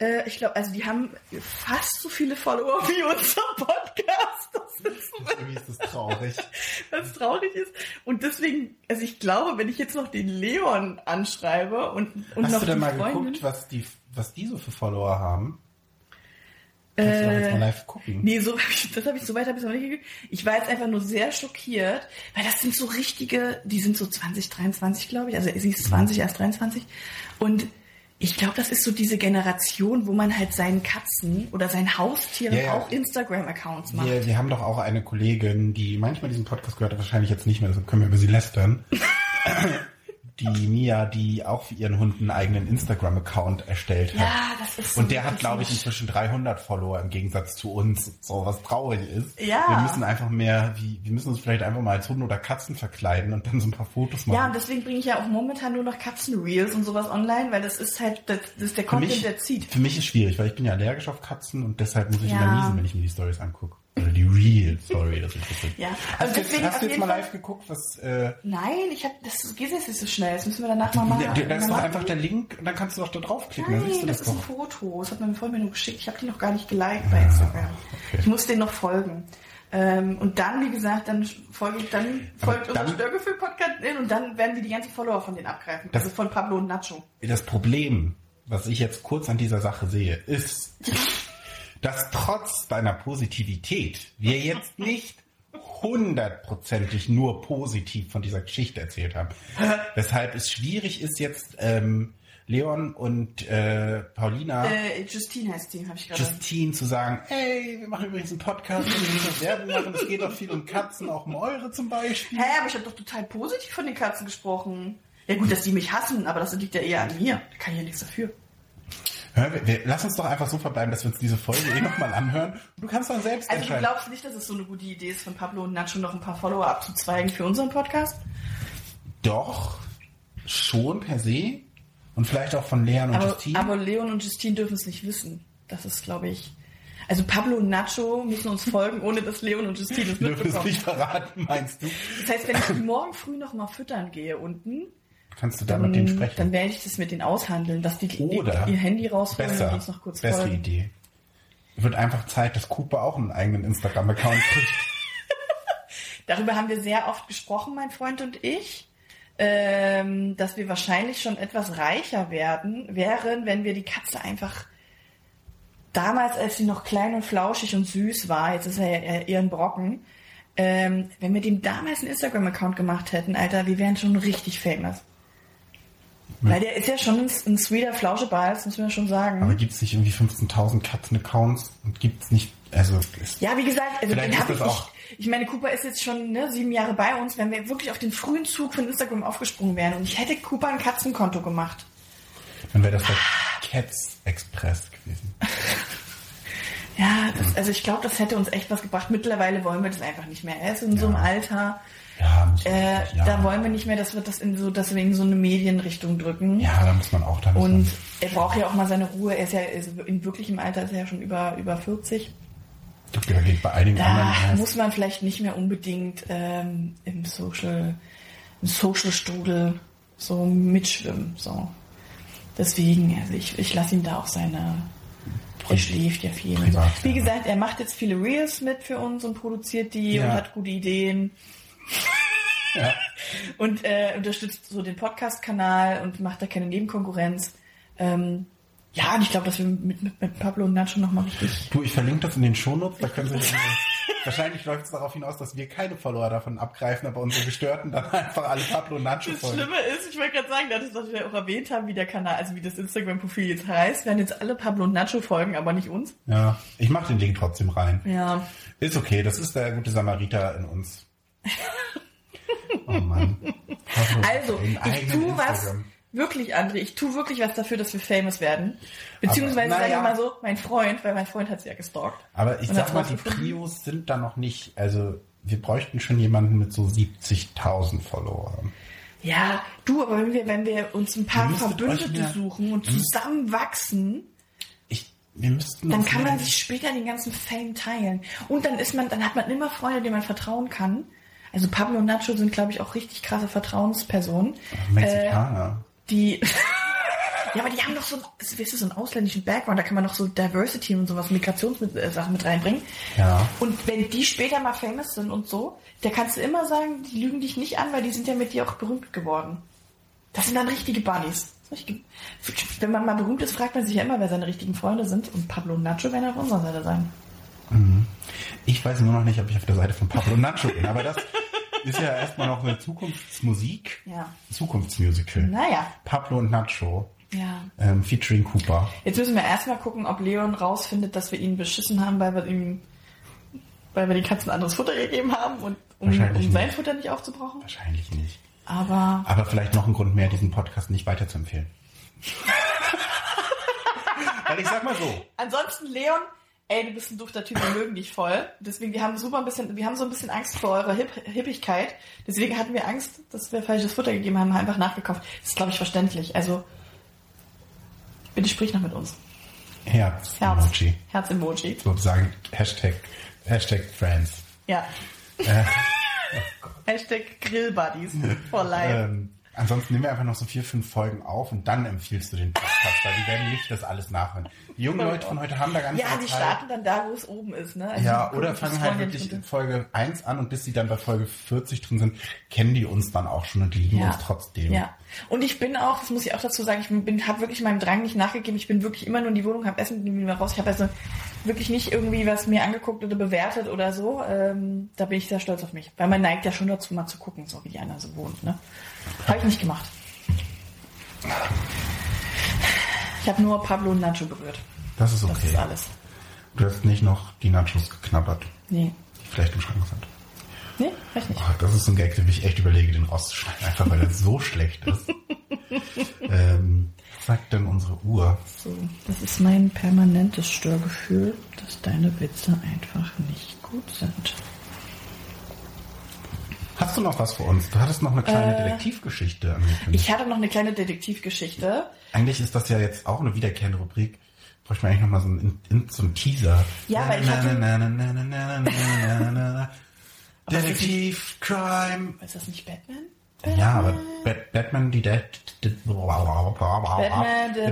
Speaker 2: äh, ich glaube, also die haben fast so viele Follower wie unser Podcast.
Speaker 1: Das ist, Irgendwie ist das traurig.
Speaker 2: Was traurig ist. Und deswegen, also ich glaube, wenn ich jetzt noch den Leon anschreibe und, und
Speaker 1: Hast
Speaker 2: noch
Speaker 1: du denn
Speaker 2: mal
Speaker 1: Freundin, geguckt, was die, was die so für Follower haben? Kannst du doch jetzt mal äh, live gucken.
Speaker 2: Nee, so das habe ich so weit habe ich noch nicht geguckt. Ich war jetzt einfach nur sehr schockiert, weil das sind so richtige, die sind so 20, 23, glaube ich. Also sie ist 20, erst 23. Und ich glaube, das ist so diese Generation, wo man halt seinen Katzen oder seinen Haustieren ja. auch Instagram-Accounts macht.
Speaker 1: Wir, wir haben doch auch eine Kollegin, die manchmal diesen Podcast gehört, wahrscheinlich jetzt nicht mehr, deshalb können wir über sie lästern. (laughs) die Mia, die auch für ihren Hund einen eigenen Instagram-Account erstellt hat.
Speaker 2: Ja, das ist so
Speaker 1: Und der hat, glaube ich, inzwischen 300 Follower im Gegensatz zu uns, so was traurig ist.
Speaker 2: Ja.
Speaker 1: Wir müssen einfach mehr, wie, wir müssen uns vielleicht einfach mal als Hunde oder Katzen verkleiden und dann so ein paar Fotos machen.
Speaker 2: Ja, und deswegen bringe ich ja auch momentan nur noch Katzen-Reels und sowas online, weil das ist halt, das, das ist der Content,
Speaker 1: mich,
Speaker 2: der zieht.
Speaker 1: Für mich ist schwierig, weil ich bin ja allergisch auf Katzen und deshalb muss ich ja. immer niesen, wenn ich mir die Stories angucke. Oder die Real Story, das ist das.
Speaker 2: Ja,
Speaker 1: also hast, deswegen hast du jetzt mal live geguckt, was. Äh,
Speaker 2: Nein, ich habe das geht jetzt nicht so schnell. Das müssen wir danach mal machen. Da
Speaker 1: ist doch einfach der Link und dann kannst du doch da draufklicken.
Speaker 2: Nein,
Speaker 1: dann siehst du
Speaker 2: das,
Speaker 1: das,
Speaker 2: ist ein Foto. Das hat mein Freund mir nur geschickt. Ich habe die noch gar nicht geliked bei Instagram. Okay. Ich muss denen noch folgen. Ähm, und dann, wie gesagt, dann folge ich, dann folgt unser Störgefühl-Podcast und dann werden wir die ganzen Follower von denen abgreifen. Das, also von Pablo und Nacho.
Speaker 1: Das Problem, was ich jetzt kurz an dieser Sache sehe, ist, dass trotz deiner Positivität wir jetzt nicht hundertprozentig nur positiv von dieser Geschichte erzählt haben. (laughs) Weshalb es schwierig ist jetzt ähm, Leon und äh, Paulina.
Speaker 2: Äh, Justine heißt die, habe ich gerade.
Speaker 1: Justine zu sagen, hey, wir machen übrigens einen Podcast, wir müssen Werbung machen, es geht doch viel um Katzen, auch um eure zum Beispiel.
Speaker 2: Hä, aber ich habe doch total positiv von den Katzen gesprochen. Ja gut, dass die mich hassen, aber das liegt ja eher an mir. Da kann ich ja nichts dafür.
Speaker 1: Hör, wir, wir, lass uns doch einfach so verbleiben, dass wir uns diese Folge eh nochmal anhören. Du kannst dann selbst
Speaker 2: Also du glaubst nicht, dass es so eine gute Idee ist, von Pablo und Nacho noch ein paar Follower abzuzweigen für unseren Podcast?
Speaker 1: Doch, schon per se. Und vielleicht auch von Leon und
Speaker 2: aber,
Speaker 1: Justine.
Speaker 2: Aber Leon und Justine dürfen es nicht wissen. Das ist, glaube ich... Also Pablo und Nacho müssen uns folgen, ohne dass Leon und Justine es mitbekommen.
Speaker 1: Dürfen es nicht verraten, meinst du?
Speaker 2: Das heißt, wenn ich morgen früh noch mal füttern gehe unten,
Speaker 1: Kannst du da mit denen sprechen?
Speaker 2: Dann werde ich das mit denen aushandeln, dass die, die
Speaker 1: Oder
Speaker 2: ihr Handy rausholen
Speaker 1: Besser.
Speaker 2: und uns noch kurz
Speaker 1: Bessere
Speaker 2: folgen.
Speaker 1: Idee. Wird einfach Zeit, dass Cooper auch einen eigenen Instagram-Account kriegt. (laughs)
Speaker 2: Darüber haben wir sehr oft gesprochen, mein Freund und ich, ähm, dass wir wahrscheinlich schon etwas reicher werden, wären, wenn wir die Katze einfach damals, als sie noch klein und flauschig und süß war, jetzt ist er ja eher ein Brocken, ähm, wenn wir dem damals einen Instagram-Account gemacht hätten, Alter, wir wären schon richtig famous. Weil der ist ja schon ein, sweeter Flauscheball, das muss man schon sagen.
Speaker 1: Aber gibt es nicht irgendwie 15.000 Katzen-Accounts und gibt es nicht, also
Speaker 2: Ja, wie gesagt, also den habe ich nicht.
Speaker 1: auch-
Speaker 2: Ich meine, Cooper ist jetzt schon ne, sieben Jahre bei uns, wenn wir wirklich auf den frühen Zug von Instagram aufgesprungen wären und ich hätte Cooper ein Katzenkonto gemacht.
Speaker 1: dann wäre das der Cats Express gewesen. (laughs)
Speaker 2: Ja, das, also ich glaube, das hätte uns echt was gebracht. Mittlerweile wollen wir das einfach nicht mehr. Er ist in so einem
Speaker 1: Ja.
Speaker 2: Alter,
Speaker 1: Ja,
Speaker 2: äh,
Speaker 1: ja.
Speaker 2: da wollen wir nicht mehr, dass wir das in so, dass wir in so eine Medienrichtung drücken.
Speaker 1: ja, da muss man auch, da
Speaker 2: Und er braucht ja auch mal seine Ruhe. Er ist ja also in wirklichem Alter ist er ja schon über über 40.
Speaker 1: ich glaube, da geht bei einigen
Speaker 2: Da
Speaker 1: anderen
Speaker 2: muss man vielleicht nicht mehr unbedingt ähm, im Social, im Social Strudel so mitschwimmen. So. Deswegen, also ich, ich lasse ihm da auch seine. Er schläft ja viel.
Speaker 1: Privat,
Speaker 2: Wie gesagt, er macht jetzt viele Reels mit für uns und produziert die
Speaker 1: Ja.
Speaker 2: und hat gute Ideen
Speaker 1: Ja.
Speaker 2: und äh, unterstützt so den Podcast-Kanal und macht da keine Nebenkonkurrenz. Ähm, ja, und ich glaube, dass wir mit, mit, mit Pablo und Nacho nochmal richtig
Speaker 1: Du, ich verlinke das in den Shownotes, da können Sie (laughs) Wahrscheinlich läuft es darauf hinaus, dass wir keine Follower davon abgreifen, aber unsere Gestörten dann einfach alle Pablo und Nacho
Speaker 2: Das
Speaker 1: folgen.
Speaker 2: Schlimme ist, ich wollte gerade sagen, dass, dass wir auch erwähnt haben, wie der Kanal, also wie das Instagram-Profil jetzt heißt, werden jetzt alle Pablo und Nacho folgen, aber nicht uns.
Speaker 1: Ja, ich mache den Link trotzdem rein.
Speaker 2: Ja.
Speaker 1: Ist okay, das ist der gute Samariter in uns. (laughs) Mann. (laughs)
Speaker 2: Also, ich tue was, wirklich, André, ich tue wirklich was dafür, dass wir famous werden. Beziehungsweise,
Speaker 1: Aber,
Speaker 2: sage ich
Speaker 1: naja.
Speaker 2: mal so, mein Freund, weil mein Freund hat sie ja gestalkt.
Speaker 1: Aber ich sag mal, die. Prios sind da noch nicht, also wir bräuchten schon jemanden mit so 70.000 Followern.
Speaker 2: Ja, du, aber wenn wir, wenn wir uns ein paar Verbündete suchen und
Speaker 1: ihr müsst-
Speaker 2: zusammen wachsen,
Speaker 1: Ich, wir müssten
Speaker 2: dann kann man sich später den ganzen Fame teilen. Und dann ist man, dann hat man immer Freunde, denen man vertrauen kann. Also Pablo und Nacho sind, glaube ich, auch richtig krasse Vertrauenspersonen. Äh,
Speaker 1: Mexikaner.
Speaker 2: die (laughs) ja, aber die haben doch so, weißt du, so einen ausländischen Background, da kann man noch so Diversity und sowas, Migrationssachen mit reinbringen.
Speaker 1: Ja.
Speaker 2: Und wenn die später mal famous sind und so, da kannst du immer sagen, die lügen dich nicht an, weil die sind ja mit dir auch berühmt geworden. Das sind dann richtige Buddies. Richtige- Wenn man mal berühmt ist, fragt man sich ja immer, wer seine richtigen Freunde sind. Und Pablo und Nacho werden auf unserer Seite sein.
Speaker 1: Ich weiß nur noch nicht, ob ich auf der Seite von Pablo Nacho bin, aber das (laughs) ist ja erstmal noch eine Zukunftsmusik.
Speaker 2: Ja.
Speaker 1: Zukunftsmusical.
Speaker 2: Naja,
Speaker 1: Pablo und Nacho,
Speaker 2: ja.
Speaker 1: ähm, featuring Cooper.
Speaker 2: Jetzt müssen wir erstmal gucken, ob Leon rausfindet, dass wir ihn beschissen haben, weil wir ihm, weil wir den Katzen anderes Futter gegeben haben und um, um sein. Futter nicht aufzubrauchen.
Speaker 1: Wahrscheinlich nicht.
Speaker 2: Aber
Speaker 1: Aber vielleicht noch ein Grund mehr, diesen Podcast nicht weiterzuempfehlen. (laughs) Weil ich sag mal so,
Speaker 2: ansonsten, Leon, ey, du bist ein dufter Typ, wir mögen dich voll. Deswegen, wir haben super ein bisschen, wir haben so ein bisschen Angst vor eurer Hip Hippigkeit. Deswegen hatten wir Angst, dass wir falsches Futter gegeben haben, haben einfach nachgekauft. Das ist, glaube ich, verständlich. Also, bitte sprich noch mit uns.
Speaker 1: Herz,
Speaker 2: Herz.
Speaker 1: Emoji.
Speaker 2: Herz-Emoji.
Speaker 1: Sozusagen Hashtag, Hashtag Friends.
Speaker 2: Ja. (laughs) Hashtag Grillbuddies for life. (laughs)
Speaker 1: Ähm, ansonsten nehmen wir einfach noch so vier, fünf Folgen auf und dann empfiehlst du den Podcast, weil die werden nicht das alles nachhören. Die jungen Leute von heute haben da ganz
Speaker 2: Ja,
Speaker 1: viel
Speaker 2: die
Speaker 1: Zeit.
Speaker 2: starten dann da, wo es oben ist, ne? Also
Speaker 1: Ja, oder fangen halt
Speaker 2: ja
Speaker 1: wirklich
Speaker 2: nicht
Speaker 1: in. Folge 1 an und bis sie dann bei Folge 40 drin sind, kennen die uns dann auch schon und lieben uns trotzdem.
Speaker 2: Ja. Und ich bin auch, das muss ich auch dazu sagen, ich bin, habe wirklich meinem Drang nicht nachgegeben. Ich bin wirklich immer nur in die Wohnung, habe Essen bin wieder raus. Ich habe also wirklich nicht irgendwie was mir angeguckt oder bewertet oder so. Ähm, da bin ich sehr stolz auf mich. Weil man neigt ja schon dazu, mal zu gucken, so wie die anderen so wohnen. Ne? Habe ich nicht gemacht. Ich habe nur Pablo und Nacho berührt.
Speaker 1: Das ist
Speaker 2: Das
Speaker 1: okay.
Speaker 2: ist alles.
Speaker 1: Du hast nicht noch die Nachos geknabbert,
Speaker 2: Nee.
Speaker 1: die vielleicht im Schrank sind.
Speaker 2: Nee, weiß nicht.
Speaker 1: Oh, das ist so ein Gag, den ich echt überlege, den rauszuschneiden, einfach weil er so (laughs) schlecht ist. ähm, was sagt denn unsere Uhr?
Speaker 2: So, das ist mein permanentes Störgefühl, dass deine Witze einfach nicht gut sind.
Speaker 1: Hast du noch was für uns? Du hattest noch eine kleine
Speaker 2: äh, Detektivgeschichte. Ich hatte noch eine kleine Detektivgeschichte.
Speaker 1: Eigentlich ist das ja jetzt auch eine wiederkehrende Rubrik. ich mir eigentlich nochmal so einen, so einen Teaser.
Speaker 2: Ja, weil ich.
Speaker 1: Detektiv, Crime...
Speaker 2: Ist das nicht Batman?
Speaker 1: Ja, aber Batman, die
Speaker 2: Batman the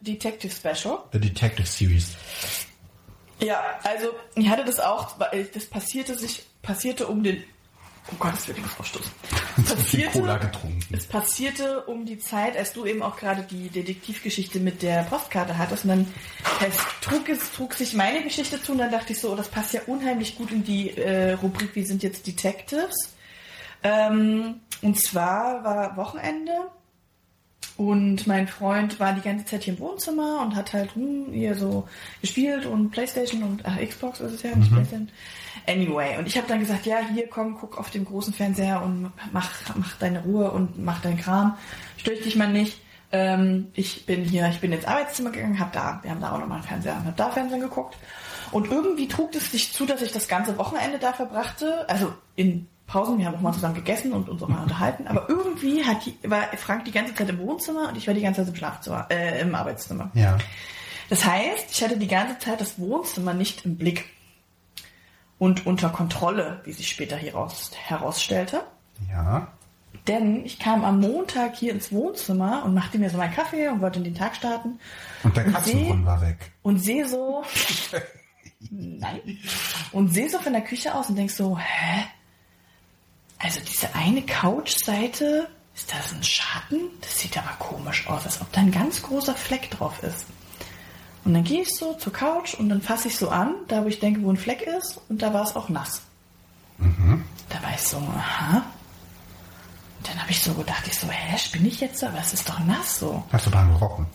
Speaker 2: Detective, Special.
Speaker 1: The Detective Series.
Speaker 2: Ja, also ich hatte das auch, weil das passierte sich, passierte um den oh Gott, das wird ich ausstoßen. (laughs)
Speaker 1: Viel Cola getrunken.
Speaker 2: Es passierte um die Zeit, als du eben auch gerade die Detektivgeschichte mit der Postkarte hattest und dann es trug, es trug sich meine Geschichte zu und dann dachte ich so, oh, das passt ja unheimlich gut in die äh, Rubrik Wir sind jetzt Detectives. Ähm, und zwar war Wochenende und mein Freund war die ganze Zeit hier im Wohnzimmer und hat halt hm, hier so gespielt und Playstation und ach, Xbox ist es ja, nicht Playstation. Anyway, und ich habe dann gesagt, ja, hier komm, guck auf dem großen Fernseher und mach, mach deine Ruhe und mach deinen Kram. Stör dich mal nicht. Ähm, ich bin hier, ich bin ins Arbeitszimmer gegangen, hab da, wir haben da auch nochmal einen Fernseher, hab da Fernsehen geguckt. Und irgendwie trug es sich zu, dass ich das ganze Wochenende da verbrachte, also in Pausen, wir haben auch mal zusammen gegessen und uns auch mal unterhalten, aber irgendwie hat die, war Frank die ganze Zeit im Wohnzimmer und ich war die ganze Zeit im Schlafzimmer, äh, im Arbeitszimmer.
Speaker 1: Ja.
Speaker 2: Das heißt, ich hatte die ganze Zeit das Wohnzimmer nicht im Blick und unter Kontrolle, wie sich später hieraus, herausstellte.
Speaker 1: Ja.
Speaker 2: Denn ich kam am Montag hier ins Wohnzimmer und machte mir so meinen Kaffee und wollte in den Tag starten.
Speaker 1: Und der Katzenbrunnen war weg.
Speaker 2: Und sehe so, (laughs) nein, und sehe so von der Küche aus und denk so, hä? Also diese eine Couchseite, ist das ein Schatten? Das sieht aber komisch aus, als ob da ein ganz großer Fleck drauf ist. Und dann gehe ich so zur Couch und dann fasse ich so an, da wo ich denke, wo ein Fleck ist, und da war es auch nass. Da war ich so, aha. Und dann habe ich so gedacht, ich so, hä, spinne ich jetzt? Aber es ist doch nass so.
Speaker 1: Hast du dran gerochen?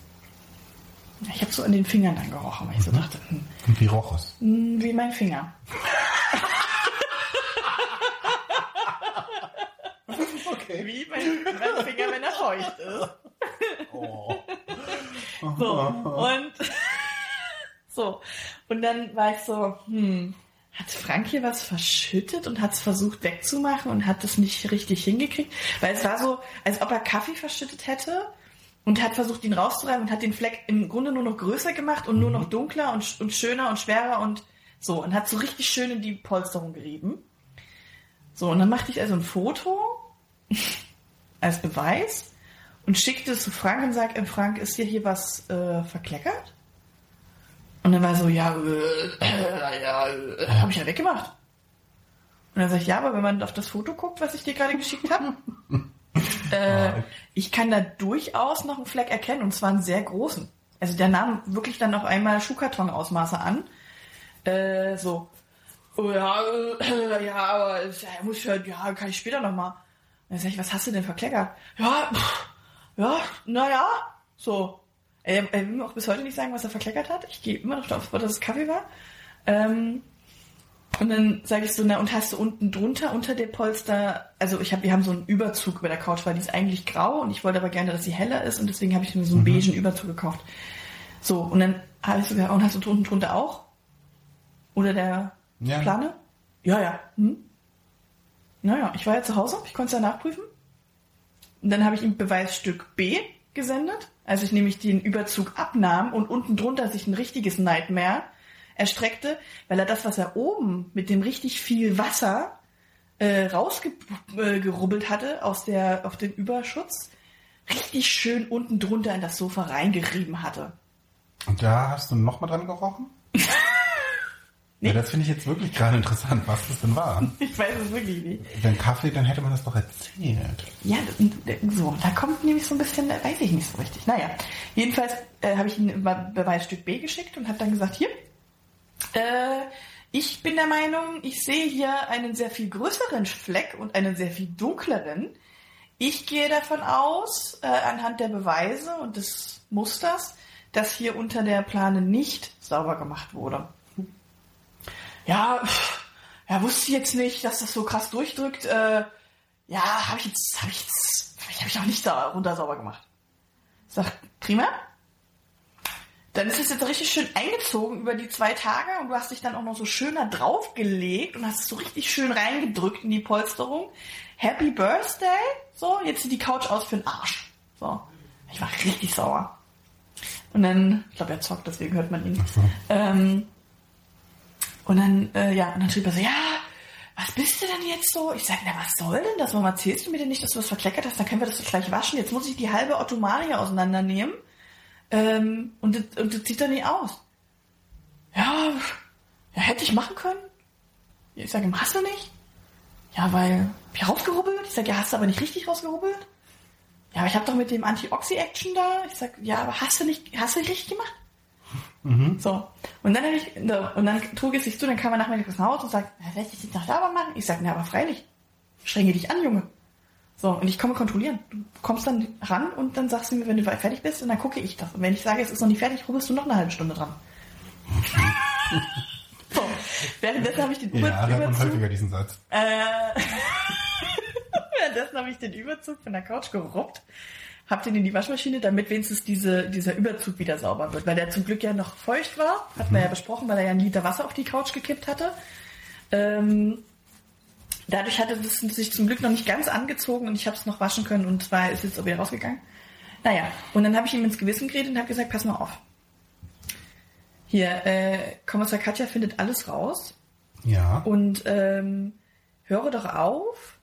Speaker 2: Ich habe so an den Fingern dann gerochen, weil ich so dachte, hm,
Speaker 1: Und wie roch es?
Speaker 2: hm, wie mein Finger. (laughs)
Speaker 1: Okay.
Speaker 2: Wie mein, mein Finger, wenn er feucht ist.
Speaker 1: Oh.
Speaker 2: So, (laughs) und (laughs) so. Und dann war ich so, hm, hat Frank hier was verschüttet und hat es versucht wegzumachen und hat das nicht richtig hingekriegt? Weil es war so, als ob er Kaffee verschüttet hätte und hat versucht, ihn rauszureiben und hat den Fleck im Grunde nur noch größer gemacht und nur noch dunkler und, und schöner und schwerer und so. Und hat so richtig schön in die Polsterung gerieben. So, und dann machte ich also ein Foto (laughs) als Beweis und schickte es zu Frank und sagte, Frank, ist dir hier was äh, verkleckert? Und dann war er so, ja, äh, äh, ja, äh, habe ich ja weggemacht. Und dann sag ich, ja, aber wenn man auf das Foto guckt, was ich dir gerade geschickt habe, (laughs) äh, ich kann da durchaus noch einen Fleck erkennen und zwar einen sehr großen. Also der nahm wirklich dann noch einmal Schuhkarton-Ausmaße an. Äh, so, oh, ja, äh, ja, aber ja, muss ich halt, ja, kann ich später noch mal. Und dann sag ich, was hast du denn verkleckert? Ja, pff, ja, naja, so. Er, er will mir auch bis heute nicht sagen, was er verkleckert hat. Ich gehe immer noch darauf, dass es Kaffee war. Ähm, und dann sage ich so, na, und hast du unten drunter, unter der Polster, also ich hab, wir haben so einen Überzug über der Couch, weil die ist eigentlich grau und ich wollte aber gerne, dass sie heller ist und deswegen habe ich mir so einen beigen Überzug gekauft. So, und dann habe ich so gesagt, und hast du unten drunter auch? Oder der
Speaker 1: Ja.
Speaker 2: Plane? Ja, ja. Hm? Naja, ich war ja zu Hause, ich konnte es ja nachprüfen. Und dann habe ich ihm Beweisstück B gesendet, als ich nämlich den Überzug abnahm und unten drunter sich ein richtiges Nightmare erstreckte, weil er das, was er oben mit dem richtig viel Wasser äh, rausgerubbelt hatte aus der auf den Überschutz, richtig schön unten drunter in das Sofa reingerieben hatte.
Speaker 1: Und da hast du noch mal dran gerochen? Ja, das finde ich jetzt wirklich gerade interessant, was das denn war. (laughs)
Speaker 2: Ich weiß es wirklich nicht.
Speaker 1: Wenn Kaffee, dann hätte man das doch erzählt.
Speaker 2: Ja, so, da kommt nämlich so ein bisschen, weiß ich nicht so richtig. Naja, jedenfalls äh, habe ich Be- Beweisstück B geschickt und habe dann gesagt, hier, äh, ich bin der Meinung, ich sehe hier einen sehr viel größeren Fleck und einen sehr viel dunkleren. Ich gehe davon aus, äh, anhand der Beweise und des Musters, dass hier unter der Plane nicht sauber gemacht wurde. Ja, ja, wusste ich jetzt nicht, dass das so krass durchdrückt. Äh, ja, habe ich jetzt, habe ich jetzt, habe ich auch nicht da runter sauber gemacht. Sagt, prima. Dann ist es jetzt richtig schön eingezogen über die zwei Tage und du hast dich dann auch noch so schöner draufgelegt und hast es so richtig schön reingedrückt in die Polsterung. Happy Birthday! So, jetzt sieht die Couch aus für den Arsch. So. Ich war richtig sauer. Und dann, ich glaube, er zockt, deswegen hört man ihn. Ähm, und dann, äh, ja, und dann schrieb er so, ja, was bist du denn jetzt so? Ich sage, na, was soll denn das? Warum erzählst du mir denn nicht, dass du was verkleckert hast? Dann können wir das doch gleich waschen. Jetzt muss ich die halbe Ottomarie auseinandernehmen. Ähm, und, das- und das sieht doch nicht aus. Ja, ja, hätte ich machen können. Ich sage, hast du nicht? Ja, weil, hab ich rausgerubbelt? Ich sage, ja, hast du aber nicht richtig rausgerubbelt? Ja, aber ich habe doch mit dem Anti-Oxy-Action da. Ich sag, ja, aber hast du nicht, hast du nicht richtig gemacht? So. Und dann ich, und dann trug es sich zu, dann kam er nachmittags nach Hause und sagt, na, werde ich das jetzt noch sauber machen? Ich sag, na, aber freilich. Strenge dich an, Junge. So, und ich komme kontrollieren. Du kommst dann ran und dann sagst du mir, wenn du fertig bist, und dann gucke ich das. Und wenn ich sage, es ist noch nicht fertig, rubbelst du noch eine halbe Stunde dran. (laughs) so. Währenddessen habe ich den Über
Speaker 1: Ja, da hat man
Speaker 2: Überzug.
Speaker 1: häufiger diesen Satz.
Speaker 2: Äh, (laughs) währenddessen habe ich den Überzug von der Couch geruppt, hab den in die Waschmaschine, damit wenigstens diese, dieser Überzug wieder sauber wird. Weil der zum Glück ja noch feucht war, hat man ja besprochen, weil er ja einen Liter Wasser auf die Couch gekippt hatte. Ähm, dadurch hatte es sich zum Glück noch nicht ganz angezogen und ich habe es noch waschen können und zwar ist jetzt auch wieder rausgegangen. Naja, und dann habe ich ihm ins Gewissen geredet und habe gesagt, pass mal auf. Hier, äh, Kommissar Katja findet alles raus.
Speaker 1: Ja.
Speaker 2: Und ähm, höre doch auf,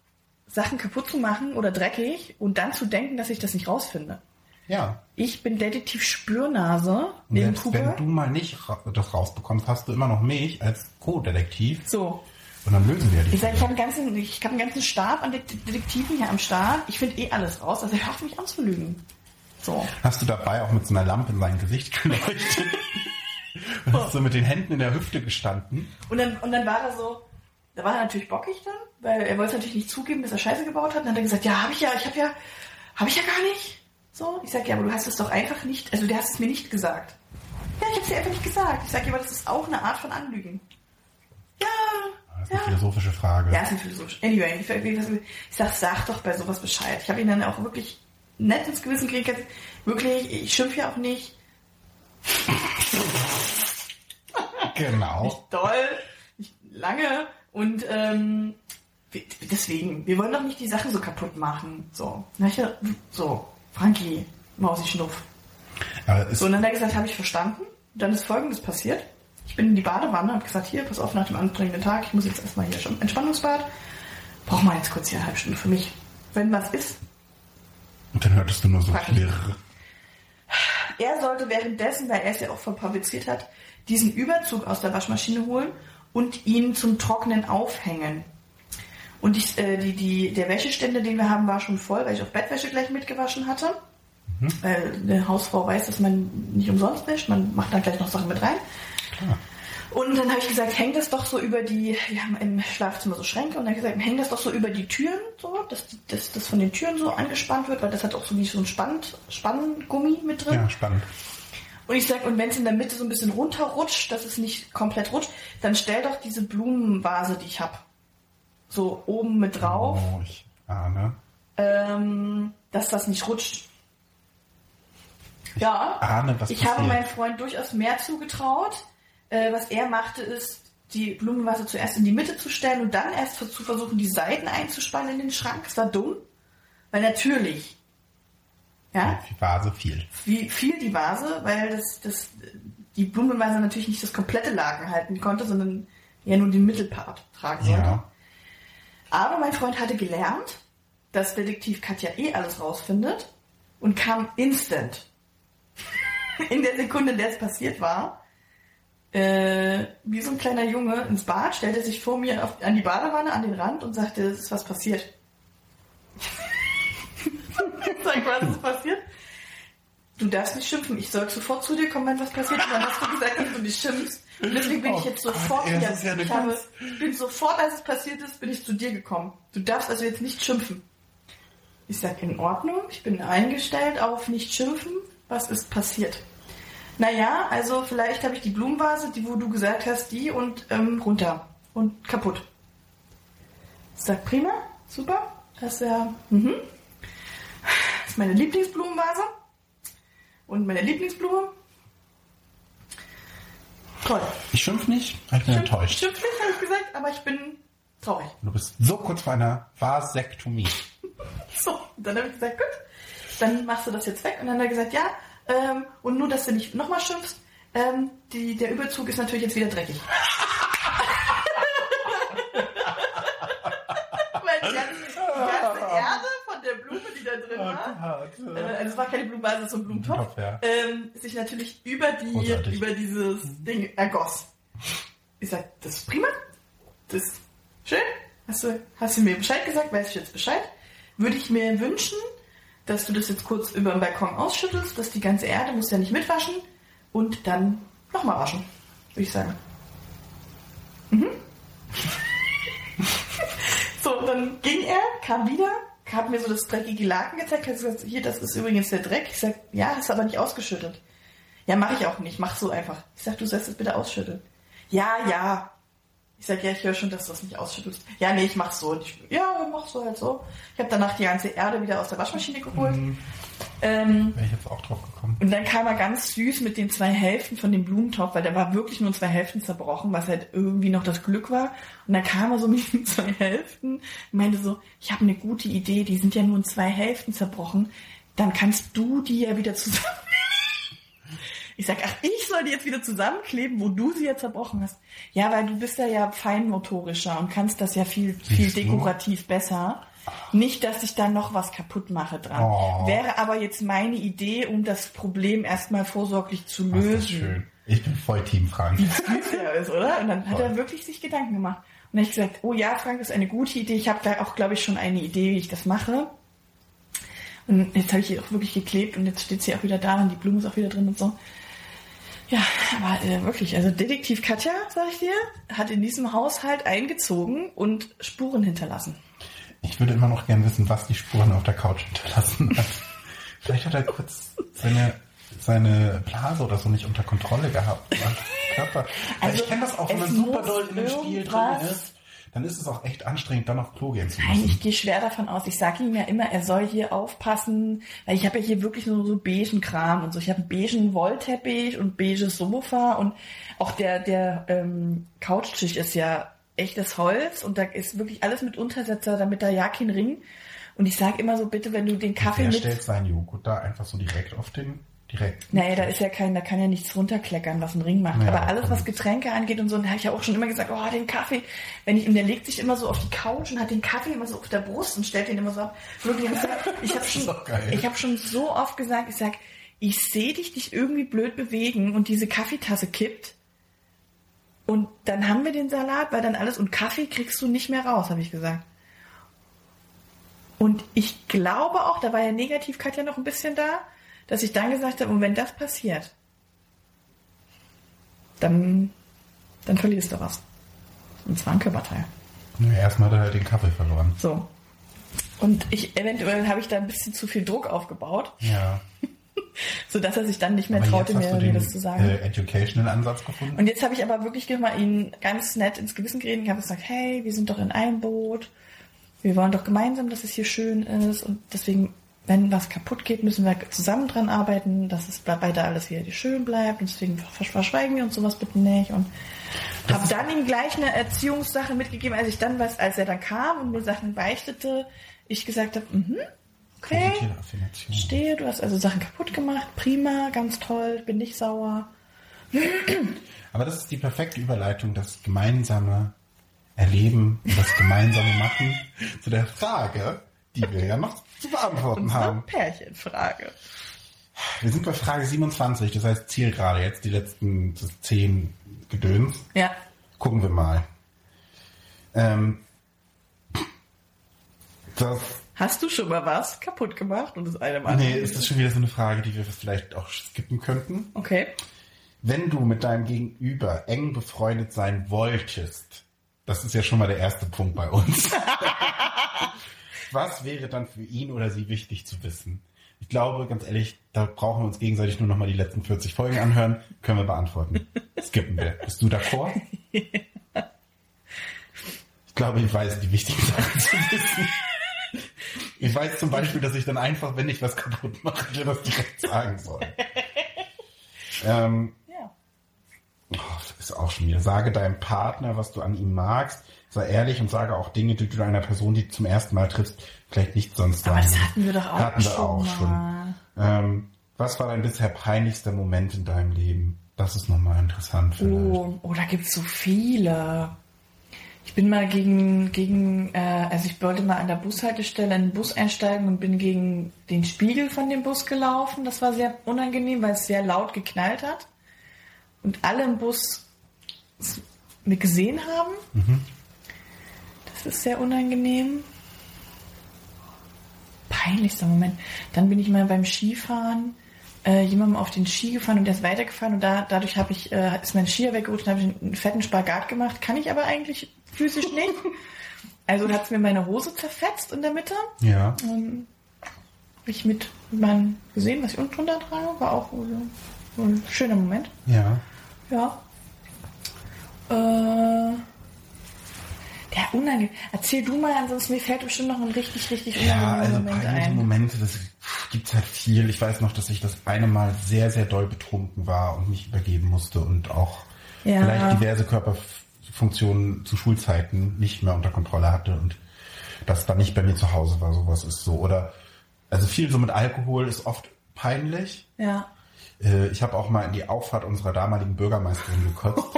Speaker 2: Sachen kaputt zu machen oder dreckig und dann zu denken, dass ich das nicht rausfinde.
Speaker 1: Ja.
Speaker 2: Ich bin Detektiv Spürnase neben
Speaker 1: selbst wenn du mal nicht ra das rausbekommst, hast du immer noch mich als Co-Detektiv.
Speaker 2: So,
Speaker 1: Und dann lösen wir die.
Speaker 2: ich sage, ich habe einen ganzen, ich habe einen ganzen Stab an Det- Detektiven hier am Start. Ich finde eh alles raus. Also hör auf mich anzulügen. So.
Speaker 1: Hast du dabei auch mit so einer Lampe in sein Gesicht (laughs) geleuchtet? Und (laughs) hast so mit den Händen in der Hüfte gestanden?
Speaker 2: Und dann, und dann war er so, da war er natürlich bockig dann, weil er wollte natürlich nicht zugeben, dass er Scheiße gebaut hat. Und dann hat er gesagt, ja, habe ich ja, ich habe ja, habe ich ja gar nicht. So, ich sage, ja, aber du hast es doch einfach nicht, also du hast es mir nicht gesagt. Ja, ich habe es dir einfach nicht gesagt. Ich sage, ja, aber das ist auch eine Art von Anlügen. Ja,
Speaker 1: Das ist eine
Speaker 2: ja.
Speaker 1: philosophische Frage.
Speaker 2: Ja, ist ein philosophisch. Anyway, ich, ich, sag, sag doch bei sowas Bescheid. Ich habe ihn dann auch wirklich nett ins Gewissen gekriegt. Wirklich, ich schimpfe ja auch nicht.
Speaker 1: Genau.
Speaker 2: nicht doll, nicht lange und ähm, wir- deswegen, wir wollen doch nicht die Sachen so kaputt machen. So, ich, so, Frankie, Mausi-Schnuff.
Speaker 1: Aber es
Speaker 2: So, und dann hat er gesagt, habe ich verstanden. Dann ist Folgendes passiert. Ich bin in die Badewanne, habe gesagt, hier, pass auf, nach dem anstrengenden Tag, ich muss jetzt erstmal hier schon Entspannungsbad. Brauch mal jetzt kurz hier eine halbe Stunde für mich. Wenn was ist,
Speaker 1: und dann hörtest du nur so klirr.
Speaker 2: Er sollte währenddessen, weil er es ja auch verpubliziert hat, diesen Überzug aus der Waschmaschine holen und ihn zum Trocknen aufhängen. Und ich, äh, die, die, der Wäscheständer, den wir haben, war schon voll, weil ich auch Bettwäsche gleich mitgewaschen hatte. Weil eine Hausfrau weiß, dass man nicht umsonst wäscht, man macht dann gleich noch Sachen mit rein.
Speaker 1: Klar.
Speaker 2: Und dann habe ich gesagt, häng das doch so über die, wir haben im Schlafzimmer so Schränke, und dann habe ich gesagt, häng das doch so über die Türen, so, dass die- dass das von den Türen so angespannt wird, weil das hat auch so wie so ein Spannend, Spanngummi mit drin.
Speaker 1: Ja, spannend.
Speaker 2: Und ich sag, und wenn es in der Mitte so ein bisschen runterrutscht, dass es nicht komplett rutscht, dann stell doch diese Blumenvase, die ich hab, so oben mit drauf,
Speaker 1: Oh, ich ahne.
Speaker 2: ähm, dass das nicht rutscht. Ja,
Speaker 1: ahne, was
Speaker 2: ich habe
Speaker 1: passiert.
Speaker 2: meinem Freund durchaus mehr zugetraut. Äh, was er machte, ist, die Blumenvase zuerst in die Mitte zu stellen und dann erst zu versuchen, die Seiten einzuspannen in den Schrank. Das war dumm. Weil natürlich, ja,
Speaker 1: Die Vase fiel.
Speaker 2: wie fiel die Vase, weil das, das, die Blumenvase natürlich nicht das komplette Laken halten konnte, sondern ja nur den Mittelpart tragen sollte.
Speaker 1: Ja.
Speaker 2: Aber mein Freund hatte gelernt, dass Detektiv Katja eh alles rausfindet und kam instant. (laughs) In der Sekunde, in der es passiert war, äh, wie so ein kleiner Junge ins Bad, stellte sich vor mir auf, an die Badewanne, an den Rand und sagte, es ist was passiert. Sag, was ist passiert? Du darfst nicht schimpfen. Ich soll sofort zu dir kommen, wenn was passiert. Und dann hast du gesagt, dass du nicht schimpfst. Und deswegen bin
Speaker 1: Oh
Speaker 2: ich jetzt
Speaker 1: Gott,
Speaker 2: sofort
Speaker 1: ist ja
Speaker 2: ich, habe, ich bin sofort, als es passiert ist, bin ich zu dir gekommen. Du darfst also jetzt nicht schimpfen. Ich sag, in Ordnung. Ich bin eingestellt auf nicht schimpfen. Was ist passiert? Naja, also vielleicht habe ich die Blumenvase, die, wo du gesagt hast, die und ähm, runter und kaputt. Ich sag, prima, super. Das ist ja, mhm. Meine Lieblingsblumenvase. Und meine Lieblingsblume. Toll.
Speaker 1: Ich schimpf nicht, ich bin enttäuscht.
Speaker 2: Schimpf nicht, habe ich gesagt, aber ich bin traurig.
Speaker 1: Du bist so kurz vor einer Vasektomie. (laughs)
Speaker 2: So, dann habe ich gesagt, gut, dann machst du das jetzt weg. Und dann hat er gesagt, ja, ähm, und nur, dass du nicht nochmal schimpfst, ähm, die, der Überzug ist natürlich jetzt wieder dreckig. (laughs) Blumenvase, äh, also es war keine Blumenvase, es war ein Blumentopf,
Speaker 1: Topf, ja.
Speaker 2: ähm, sich natürlich über die,
Speaker 1: Großartig.
Speaker 2: über dieses Ding ergoss. Ich sag, das ist prima, das ist schön, hast du, hast du mir Bescheid gesagt, weiß ich jetzt Bescheid. Würde ich mir wünschen, dass du das jetzt kurz über den Balkon ausschüttelst, dass die ganze Erde muss ja nicht mitwaschen und dann nochmal waschen, würde ich sagen. Mhm. (laughs) so, dann ging er, kam wieder, hat mir so das dreckige Laken gezeigt, hat gesagt, hier, das ist übrigens der Dreck. Ich sag, ja, hast aber nicht ausgeschüttet. Ja, mache ich auch nicht, mach so einfach. Ich sag, du sollst es bitte ausschütteln. Ja, ja. Ich sag, ja, ich höre schon, dass du das nicht ausschüttelst. Ja, nee, ich mach's so. Und ich, ja, mach so halt so. Ich habe danach die ganze Erde wieder aus der Waschmaschine geholt. Ähm,
Speaker 1: Wäre ich jetzt auch drauf gekommen.
Speaker 2: und dann kam er ganz süß mit den zwei Hälften von dem Blumentopf, weil der war wirklich nur in zwei Hälften zerbrochen, was halt irgendwie noch das Glück war. Und dann kam er so (laughs) mit den zwei Hälften und meinte so, ich habe eine gute Idee, die sind ja nur in zwei Hälften zerbrochen. Dann kannst du die ja wieder zusammen. Ich sag, ach, ich soll die jetzt wieder zusammenkleben, wo du sie ja zerbrochen hast. Ja, weil du bist ja ja feinmotorischer und kannst das ja viel, viel dekorativ besser. Nicht, dass ich da noch was kaputt mache dran.
Speaker 1: Oh.
Speaker 2: Wäre aber jetzt meine Idee, um das Problem erstmal vorsorglich zu
Speaker 1: Ach, das ist
Speaker 2: lösen.
Speaker 1: schön. Ich bin voll Team Frank.
Speaker 2: Wie süß er ist, oder? Und dann hat
Speaker 1: Voll.
Speaker 2: er wirklich sich Gedanken gemacht. Und dann habe ich gesagt, oh ja, Frank, das ist eine gute Idee. Ich habe da auch, glaube ich, schon eine Idee, wie ich das mache. Und jetzt habe ich hier auch wirklich geklebt und jetzt steht sie auch wieder da und die Blume ist auch wieder drin und so. Ja, aber äh, wirklich, also Detektiv Katja, sag ich dir, hat in diesem Haushalt eingezogen und Spuren hinterlassen.
Speaker 1: Ich würde immer noch gern wissen, was die Spuren auf der Couch hinterlassen hat. (laughs) Vielleicht hat er kurz seine, seine Blase oder so nicht unter Kontrolle gehabt. (laughs) Körper.
Speaker 2: Also,
Speaker 1: ich kenne das auch, wenn man super doll in dem Spiel drin ist, dann ist es auch echt anstrengend, dann auf Klo gehen zu
Speaker 2: Nein,
Speaker 1: müssen.
Speaker 2: ich gehe schwer davon aus. Ich sage ihm ja immer, er soll hier aufpassen, weil ich habe ja hier wirklich nur so beigen Kram und so. Ich habe einen beigen Wollteppich und beiges Sofa und auch der der ähm, Couchtisch ist ja echtes Holz und da ist wirklich alles mit Untersetzer, damit da ja kein Ring. Und ich sage immer so, bitte, wenn du den Kaffee
Speaker 1: Der
Speaker 2: mit...
Speaker 1: stellt seinen Joghurt da einfach so direkt auf den, direkt.
Speaker 2: Naja, da ist ja kein, da kann ja nichts runterkleckern, was ein Ring macht.
Speaker 1: Ja,
Speaker 2: Aber alles, was Getränke angeht und so, da habe ich ja auch schon immer gesagt, oh, den Kaffee, wenn ich, und der legt sich immer so auf die Couch und hat den Kaffee immer so auf der Brust und stellt den immer so ab. Wirklich, ich habe (laughs) schon, ich habe schon so oft gesagt, ich sag, ich sehe dich dich irgendwie blöd bewegen und diese Kaffeetasse kippt. Und dann haben wir den Salat, weil dann alles, und Kaffee kriegst du nicht mehr raus, habe ich gesagt. Und ich glaube auch, da war ja negativ Katja noch ein bisschen da, dass ich dann gesagt habe, und wenn das passiert, dann, dann verlierst du was. Und zwar ein Körperteil.
Speaker 1: Nö, erstmal hat er halt den Kaffee verloren.
Speaker 2: So. Und ich, eventuell habe ich da ein bisschen zu viel Druck aufgebaut,
Speaker 1: Ja. (laughs)
Speaker 2: sodass er sich dann nicht mehr
Speaker 1: Aber
Speaker 2: traute, mir,
Speaker 1: den
Speaker 2: das zu sagen.
Speaker 1: äh, educational Ansatz gefunden.
Speaker 2: Und jetzt habe ich aber wirklich mal ihn ganz nett ins Gewissen geredet. Ich habe gesagt, hey, wir sind doch in einem Boot. Wir wollen doch gemeinsam, dass es hier schön ist. Und deswegen, wenn was kaputt geht, müssen wir zusammen dran arbeiten, dass es bei beide alles hier schön bleibt. Und deswegen versch- verschweigen wir uns sowas bitte nicht. Und habe dann ihm gleich eine Erziehungssache mitgegeben, als ich dann was, als er dann kam und mir Sachen beichtete, ich gesagt habe, mhm, okay. Stehe, du hast also Sachen kaputt gemacht, prima, ganz toll, bin nicht sauer.
Speaker 1: Aber das ist die perfekte Überleitung, das gemeinsame Erleben und das gemeinsame Machen zu der Frage, die wir ja noch zu beantworten
Speaker 2: Unsere
Speaker 1: haben.
Speaker 2: Pärchenfrage.
Speaker 1: Wir sind bei Frage 27, das heißt Zielgerade, jetzt die letzten zehn Gedöns.
Speaker 2: Ja.
Speaker 1: Gucken wir mal. Ähm, das,
Speaker 2: Hast du schon mal was kaputt gemacht und das eine Mal?
Speaker 1: nee, ist das schon wieder so eine Frage, die wir vielleicht auch skippen könnten?
Speaker 2: Okay.
Speaker 1: Wenn du mit deinem Gegenüber eng befreundet sein wolltest, das ist ja schon mal der erste Punkt bei uns. (laughs) Was wäre dann für ihn oder sie wichtig zu wissen? Ich glaube, ganz ehrlich, da brauchen wir uns gegenseitig nur noch mal die letzten 40 Folgen anhören, können wir beantworten. Skippen wir. Bist du d'accord? Ich glaube, ich weiß die wichtigen Sachen zu wissen. Ich weiß zum Beispiel, dass ich dann einfach, wenn ich was kaputt mache, dir das direkt sagen soll. Ähm, ist auch schon wieder. Sage deinem Partner, was du an ihm magst. Sei ehrlich und sage auch Dinge, die du einer Person, die du zum ersten Mal triffst, vielleicht nicht sonst
Speaker 2: Aber
Speaker 1: sagen
Speaker 2: das hatten wir doch auch
Speaker 1: Hatten wir
Speaker 2: schon
Speaker 1: auch schon. Ähm, was war dein bisher peinlichster Moment in deinem Leben? Das ist nochmal interessant vielleicht.
Speaker 2: Oh, oh, da gibt's so viele. Ich bin mal gegen, gegen äh, also ich wollte mal an der Bushaltestelle in den Bus einsteigen und bin gegen den Spiegel von dem Bus gelaufen. Das war sehr unangenehm, weil es sehr laut geknallt hat. Und alle im Bus mir gesehen haben. Das ist sehr unangenehm. Peinlichster Moment. Dann bin ich mal beim Skifahren äh, jemandem auf den Ski gefahren und der ist weitergefahren und da, dadurch habe ich, äh, ist mein Skier weggerutscht und habe ich einen fetten Spagat gemacht. Kann ich aber eigentlich physisch nicht. (laughs) Also hat es mir meine Hose zerfetzt in der Mitte.
Speaker 1: Ja.
Speaker 2: Ähm, hab ich mit meinem gesehen, was ich unten drunter trage. War auch so ein schöner Moment.
Speaker 1: Ja.
Speaker 2: Ja. Äh, ja, unangenehm. Erzähl du mal, ansonsten mir fällt bestimmt noch ein richtig, richtig
Speaker 1: Ja,
Speaker 2: unangenehmer
Speaker 1: also
Speaker 2: Moment
Speaker 1: peinliche
Speaker 2: ein.
Speaker 1: Momente, das gibt's halt viel. Ich weiß noch, dass ich das eine Mal sehr, sehr doll betrunken war und mich übergeben musste und auch
Speaker 2: Ja.
Speaker 1: vielleicht diverse Körperfunktionen zu Schulzeiten nicht mehr unter Kontrolle hatte und das dann nicht bei mir zu Hause war. Sowas ist so. Oder also viel so mit Alkohol ist oft peinlich.
Speaker 2: Ja.
Speaker 1: Äh, ich habe auch mal in die Auffahrt unserer damaligen Bürgermeisterin gekotzt. (laughs)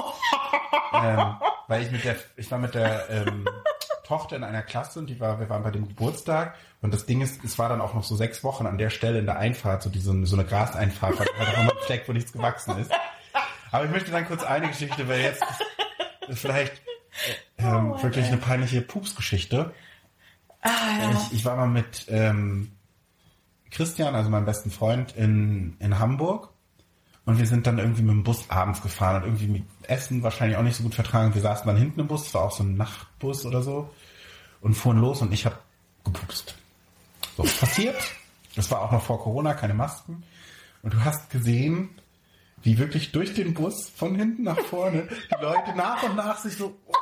Speaker 1: ähm, weil ich mit der, ich war mit der ähm, Tochter in einer Klasse und die war, wir waren bei dem Geburtstag und das Ding ist, es war dann auch noch so sechs Wochen an der Stelle in der Einfahrt, so diese, so eine Graseinfahrt, weil halt auch immer ein Fleck, wo nichts gewachsen ist. Aber ich möchte dann kurz eine Geschichte, weil jetzt vielleicht äh, ähm,
Speaker 2: Oh,
Speaker 1: wirklich
Speaker 2: ey.
Speaker 1: eine peinliche Pupsgeschichte.
Speaker 2: Ah, ja.
Speaker 1: Ich, ich war mal mit ähm, Christian, also meinem besten Freund, in, in Hamburg. Und wir sind dann irgendwie mit dem Bus abends gefahren und irgendwie mit Essen wahrscheinlich auch nicht so gut vertragen. Wir saßen dann hinten im Bus, es war auch so ein Nachtbus oder so, und fuhren los und ich habe gepupst. So, passiert. Das war auch noch vor Corona, keine Masken. Und du hast gesehen, wie wirklich durch den Bus von hinten nach vorne die Leute nach und nach sich so, oh,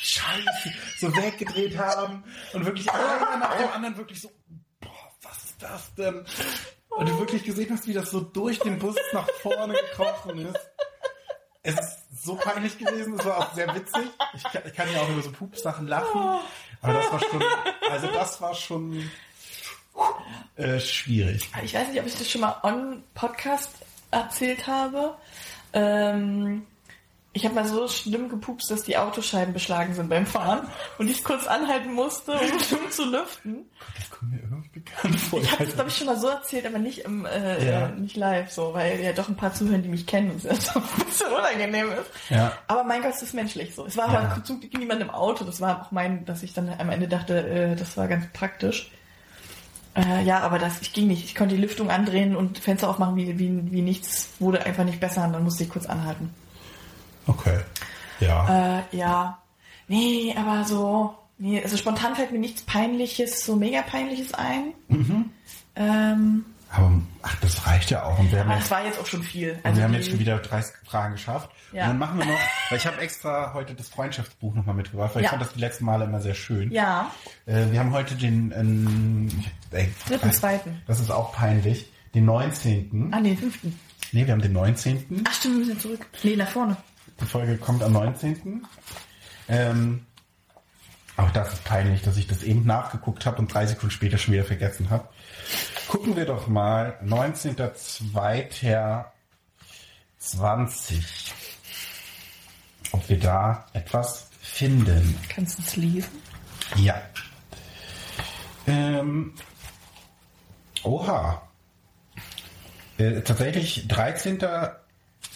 Speaker 1: scheiße, so weggedreht haben und wirklich einer nach dem anderen wirklich so, boah, was ist das denn? Und du wirklich gesehen hast, wie das so durch den Bus nach vorne gekrochen ist. Es ist so peinlich gewesen, es war auch sehr witzig. Ich kann, ich kann ja auch über so Pupsachen lachen. Aber das war schon, also das war schon äh, schwierig.
Speaker 2: Ich weiß nicht, ob ich das schon mal on Podcast erzählt habe. Ähm, ich habe mal so schlimm gepupst, dass die Autoscheiben beschlagen sind beim Fahren und ich kurz anhalten musste, um, (laughs) zu lüften.
Speaker 1: Das kommt mir irgendwie bekannt vor.
Speaker 2: Ich habe das, glaube ich, schon mal so erzählt, aber nicht im, äh,
Speaker 1: Ja.
Speaker 2: nicht live, so, weil ja doch ein paar zuhören, die mich kennen und es (laughs) ein bisschen unangenehm ist.
Speaker 1: Ja.
Speaker 2: Aber mein Gott, es ist menschlich so. Es war
Speaker 1: Ja.
Speaker 2: aber zum Glück niemand im Auto. Das war auch mein, dass ich dann am Ende dachte, äh, das war ganz praktisch. Äh, ja, aber das, ich ging nicht. Ich konnte die Lüftung andrehen und Fenster aufmachen, wie, wie, wie nichts, wurde einfach nicht besser und dann musste ich kurz anhalten.
Speaker 1: Okay. Ja.
Speaker 2: Äh, ja. Nee, aber so, nee, also spontan fällt mir nichts Peinliches, so mega Peinliches ein.
Speaker 1: Mhm.
Speaker 2: Ähm,
Speaker 1: Aber ach, das reicht ja auch. Und wir haben, jetzt,
Speaker 2: das war jetzt auch schon viel.
Speaker 1: und wir haben jetzt schon wieder 30 Fragen geschafft.
Speaker 2: Ja.
Speaker 1: Und dann machen wir noch, (laughs) weil ich habe extra heute das Freundschaftsbuch nochmal mitgebracht, weil ich
Speaker 2: Ja.
Speaker 1: fand das die letzten Male immer sehr schön.
Speaker 2: Ja,
Speaker 1: Äh, wir haben heute den, ähm, ey,
Speaker 2: dritten, zweiten.
Speaker 1: das ist auch peinlich, den 19.
Speaker 2: Ah, nee, fünften.
Speaker 1: Nee, wir haben den 19.
Speaker 2: Ach stimmt, wir müssen zurück. Nee, nach vorne.
Speaker 1: Die Folge kommt am 19. Ähm, auch das ist peinlich, dass ich das eben nachgeguckt habe und drei Sekunden später schon wieder vergessen habe. Gucken wir doch mal 19.02.20. Ob wir da etwas finden.
Speaker 2: Kannst du es lesen?
Speaker 1: Ja. Ähm, oha. Äh, tatsächlich 13.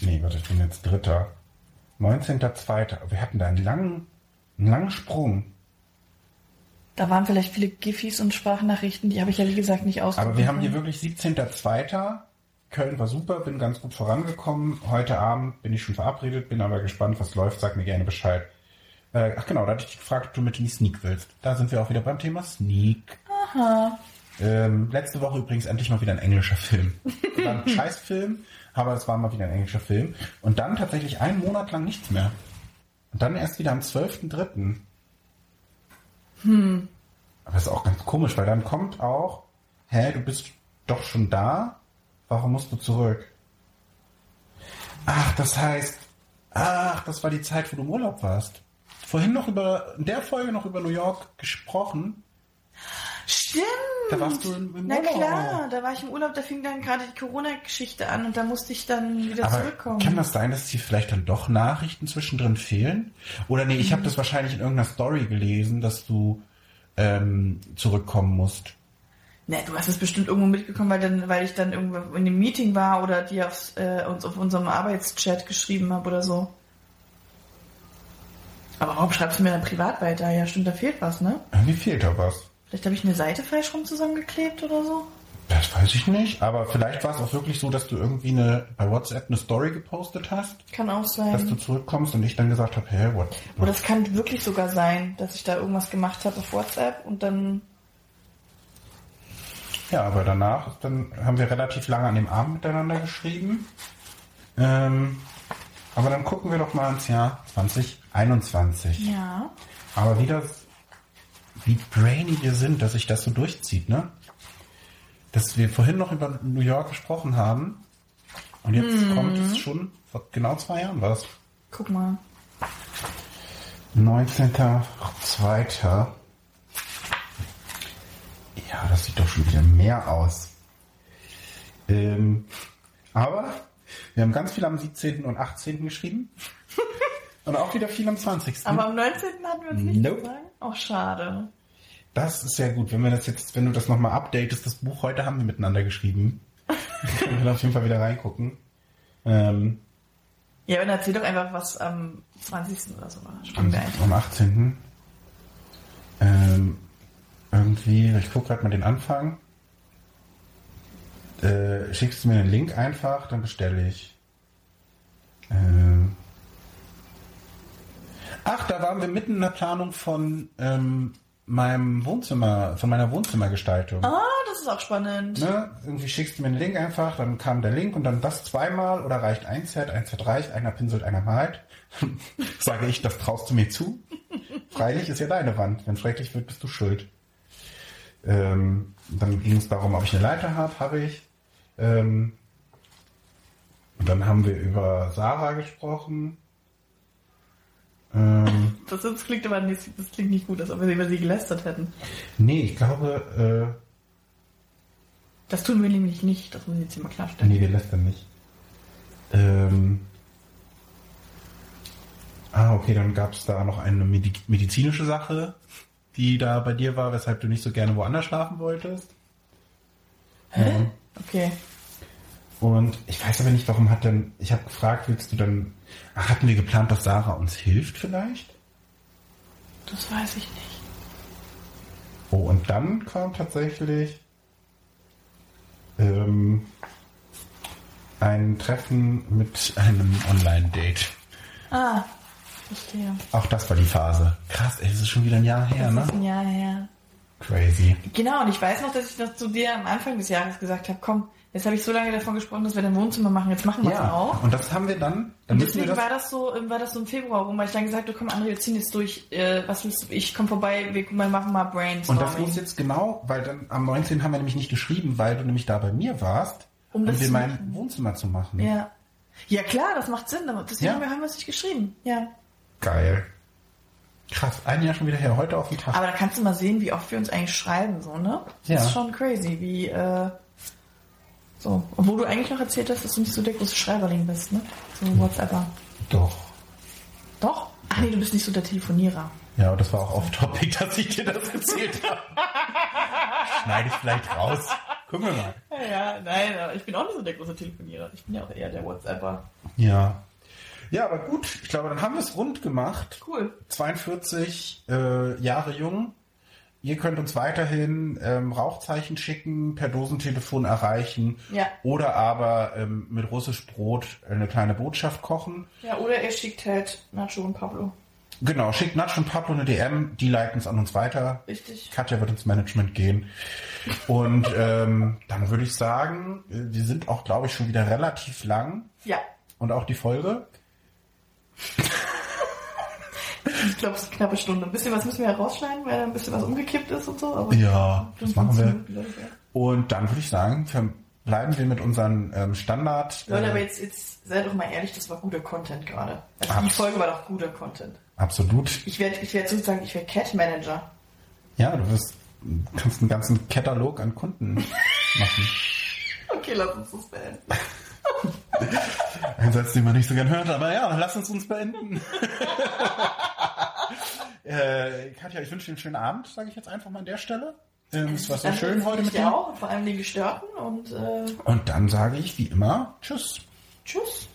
Speaker 1: Nee, warte, ich bin jetzt dritter. 19.2. Wir hatten da einen langen, einen langen Sprung.
Speaker 2: Da waren vielleicht viele Giffys und Sprachnachrichten, die habe ich ja wie gesagt nicht ausgedruckt.
Speaker 1: Aber wir haben hier wirklich 17.2. Köln war super, bin ganz gut vorangekommen. Heute Abend bin ich schon verabredet, bin aber gespannt, was läuft. Sag mir gerne Bescheid. Äh, ach genau, da hatte ich dich gefragt, ob du mit in die Sneak willst. Da sind wir auch wieder beim Thema Sneak.
Speaker 2: Aha.
Speaker 1: Ähm, letzte Woche übrigens endlich mal wieder ein englischer Film. (laughs) War ein Scheißfilm, aber es war mal wieder ein englischer Film. Und dann tatsächlich einen Monat lang nichts mehr. Und dann erst wieder am 12.3. Hm. Aber das ist auch ganz komisch, weil dann kommt auch, hä, du bist doch schon da? Warum musst du zurück? Ach, das heißt, ach, das war die Zeit, wo du im Urlaub warst. Vorhin noch über, in der Folge noch über New York gesprochen.
Speaker 2: Stimmt!
Speaker 1: Da warst du im, im
Speaker 2: Na
Speaker 1: Urlaub.
Speaker 2: klar, da war ich im Urlaub, da fing dann gerade die Corona-Geschichte an und da musste ich dann wieder
Speaker 1: Aber
Speaker 2: zurückkommen.
Speaker 1: kann das sein, dass dir vielleicht dann doch Nachrichten zwischendrin fehlen? Oder nee, ich
Speaker 2: Mhm.
Speaker 1: habe das wahrscheinlich in irgendeiner Story gelesen, dass du ähm, zurückkommen musst.
Speaker 2: Ne, du hast es bestimmt irgendwo mitbekommen, weil, dann, weil ich dann irgendwo in einem Meeting war oder dir aufs, äh, uns auf unserem Arbeitschat geschrieben habe oder so. Aber warum schreibst du mir dann privat weiter? Ja, stimmt, da fehlt was, ne?
Speaker 1: Irgendwie fehlt da was.
Speaker 2: Vielleicht habe ich eine Seite falsch rum zusammengeklebt oder so.
Speaker 1: Das weiß ich nicht, aber vielleicht war es auch wirklich so, dass du irgendwie eine bei WhatsApp eine Story gepostet hast,
Speaker 2: Kann auch sein.
Speaker 1: dass du zurückkommst und ich dann gesagt habe, hä, what?
Speaker 2: Oder es kann wirklich sogar sein, dass ich da irgendwas gemacht habe auf WhatsApp und dann.
Speaker 1: Ja, aber danach dann haben wir relativ lange an dem Abend miteinander geschrieben. Ähm, aber dann gucken wir doch mal ins Jahr 2021.
Speaker 2: Ja.
Speaker 1: Aber wie das, wie brainy wir sind, dass sich das so durchzieht, ne? Dass wir vorhin noch über New York gesprochen haben und jetzt kommt es schon vor genau zwei Jahren war das.
Speaker 2: Guck mal.
Speaker 1: 19.02. Ja, das sieht doch schon wieder mehr aus. Ähm, aber wir haben ganz viel am 17. und 18. geschrieben. (laughs) und auch wieder viel am 20.
Speaker 2: Aber am 19. hatten wir uns nicht
Speaker 1: Nope.
Speaker 2: gesagt. Oh, schade.
Speaker 1: Das ist sehr gut. Wenn wir das jetzt, wenn du das nochmal updatest, das Buch heute haben wir miteinander geschrieben. Können (laughs) wir auf jeden Fall wieder reingucken. Ähm,
Speaker 2: Ja, dann erzähl doch einfach, was am 20. oder so war.
Speaker 1: am, am 18. Ähm, irgendwie, ich gucke gerade mal den Anfang. Äh, schickst du mir den Link einfach, dann bestelle ich. Ähm, ach, da waren wir mitten in der Planung von ähm, meinem Wohnzimmer, von meiner Wohnzimmergestaltung.
Speaker 2: Ah, das ist auch spannend.
Speaker 1: Ne? Irgendwie schickst du mir einen Link einfach, dann kam der Link und dann das zweimal oder reicht ein Set, ein Set reicht, einer pinselt, einer malt. (laughs) Sage ich, das traust du mir zu? Freilich ist ja deine Wand. Wenn schrecklich wird, bist du schuld. Ähm, dann ging es darum, ob ich eine Leiter habe, habe ich. Ähm, und dann haben wir über Sarah gesprochen. Ähm,
Speaker 2: Das, das klingt aber nicht, das klingt nicht gut, als ob wir über sie gelästert hätten.
Speaker 1: nee, ich glaube,
Speaker 2: Das tun wir nämlich nicht, das muss ich jetzt hier mal
Speaker 1: äh,
Speaker 2: klarstellen.
Speaker 1: nee, wir lästern nicht. Ähm, ah, okay, dann gab es da noch eine Medi medizinische Sache, die da bei dir war, weshalb du nicht so gerne woanders schlafen wolltest.
Speaker 2: Hä? Okay.
Speaker 1: Und ich weiß aber nicht, warum hat denn, ich habe gefragt, willst du dann, ach, hatten wir geplant, dass Sarah uns hilft vielleicht?
Speaker 2: Das weiß ich nicht.
Speaker 1: Oh, und dann kam tatsächlich ähm, ein Treffen mit einem Online-Date.
Speaker 2: Ah, verstehe.
Speaker 1: Auch das war die Phase. Krass, ey, das ist schon wieder ein Jahr her,
Speaker 2: Das
Speaker 1: ne?
Speaker 2: ist ein Jahr her.
Speaker 1: Crazy.
Speaker 2: Genau, und ich weiß noch, dass ich das zu dir am Anfang des Jahres gesagt habe, komm, jetzt habe ich so lange davon gesprochen, dass wir dein Wohnzimmer machen, jetzt machen wir es
Speaker 1: Ja,
Speaker 2: auch.
Speaker 1: und das haben wir dann, dann
Speaker 2: Und deswegen
Speaker 1: das,
Speaker 2: war das so, ähm, war das so im Februar rum, weil ich dann gesagt habe, komm André, wir ziehen jetzt durch, äh, was willst du, ich komm vorbei, wir machen mal
Speaker 1: und
Speaker 2: Brainstorming.
Speaker 1: das muss jetzt genau, weil dann am 19. haben wir nämlich nicht geschrieben, weil du nämlich da bei mir warst,
Speaker 2: Um
Speaker 1: um,
Speaker 2: das
Speaker 1: dir
Speaker 2: zu
Speaker 1: mein
Speaker 2: machen.
Speaker 1: Wohnzimmer zu machen.
Speaker 2: ja. Ja klar, das macht Sinn, deswegen
Speaker 1: Ja.
Speaker 2: haben wir haben wir es nicht geschrieben. Ja.
Speaker 1: Geil. Krass, ein Jahr schon wieder her, heute auf den Tag.
Speaker 2: Aber da kannst du mal sehen, wie oft wir uns eigentlich schreiben, so, ne? Das
Speaker 1: Ja.
Speaker 2: ist schon crazy, wie, äh, so. Obwohl du eigentlich noch erzählt hast, dass du nicht so der große Schreiberling bist, ne? So WhatsApper.
Speaker 1: Doch.
Speaker 2: Doch? Ach nee, du bist nicht so der Telefonierer.
Speaker 1: Ja, und das war auch off-topic, (laughs) dass ich dir das erzählt habe. Schneide ich vielleicht raus. Gucken wir mal.
Speaker 2: Ja, ja, nein, aber ich bin auch nicht so der große Telefonierer. Ich bin ja auch eher der WhatsApper.
Speaker 1: Ja. Ja, aber gut, ich glaube, dann haben wir es rund gemacht.
Speaker 2: Cool.
Speaker 1: 42 äh, Jahre jung. Ihr könnt uns weiterhin ähm, Rauchzeichen schicken, per Dosentelefon erreichen
Speaker 2: Ja.
Speaker 1: oder aber ähm, mit russisch Brot eine kleine Botschaft kochen.
Speaker 2: Ja, oder er schickt halt Nacho und Pablo.
Speaker 1: Genau, schickt Natsch und Pablo eine DM, die leiten es an uns weiter.
Speaker 2: Richtig.
Speaker 1: Katja wird ins Management gehen. Und ähm, dann würde ich sagen, äh, wir sind auch, glaube ich, schon wieder relativ lang.
Speaker 2: Ja.
Speaker 1: Und auch die Folge.
Speaker 2: Ich glaube, es ist eine knappe Stunde. Ein bisschen was müssen wir ja rausschneiden, weil da ein bisschen was umgekippt ist und so.
Speaker 1: Ja, das machen
Speaker 2: 15
Speaker 1: wir.
Speaker 2: Minuten.
Speaker 1: Und dann würde ich sagen, bleiben wir mit unseren ähm, Standard.
Speaker 2: Leute,
Speaker 1: äh,
Speaker 2: aber jetzt, jetzt sei doch mal ehrlich, das war guter Content gerade. Also die Folge war doch guter Content.
Speaker 1: absolut.
Speaker 2: Ich werde ich werd sozusagen, ich werde Cat Manager.
Speaker 1: Ja, du wirst kannst einen ganzen Katalog an Kunden (laughs) machen.
Speaker 2: Okay, lass uns das beenden. (laughs)
Speaker 1: Ein Satz, den man nicht so gern hört, aber ja, lass uns uns beenden. (laughs) äh, Katja, ich wünsche dir einen schönen Abend, sage ich jetzt einfach mal an der Stelle. Ähm, es war so schön heute mit dir
Speaker 2: auch, vor allem die Gestörten und äh,
Speaker 1: Und dann sage ich wie immer Tschüss.
Speaker 2: tschüss.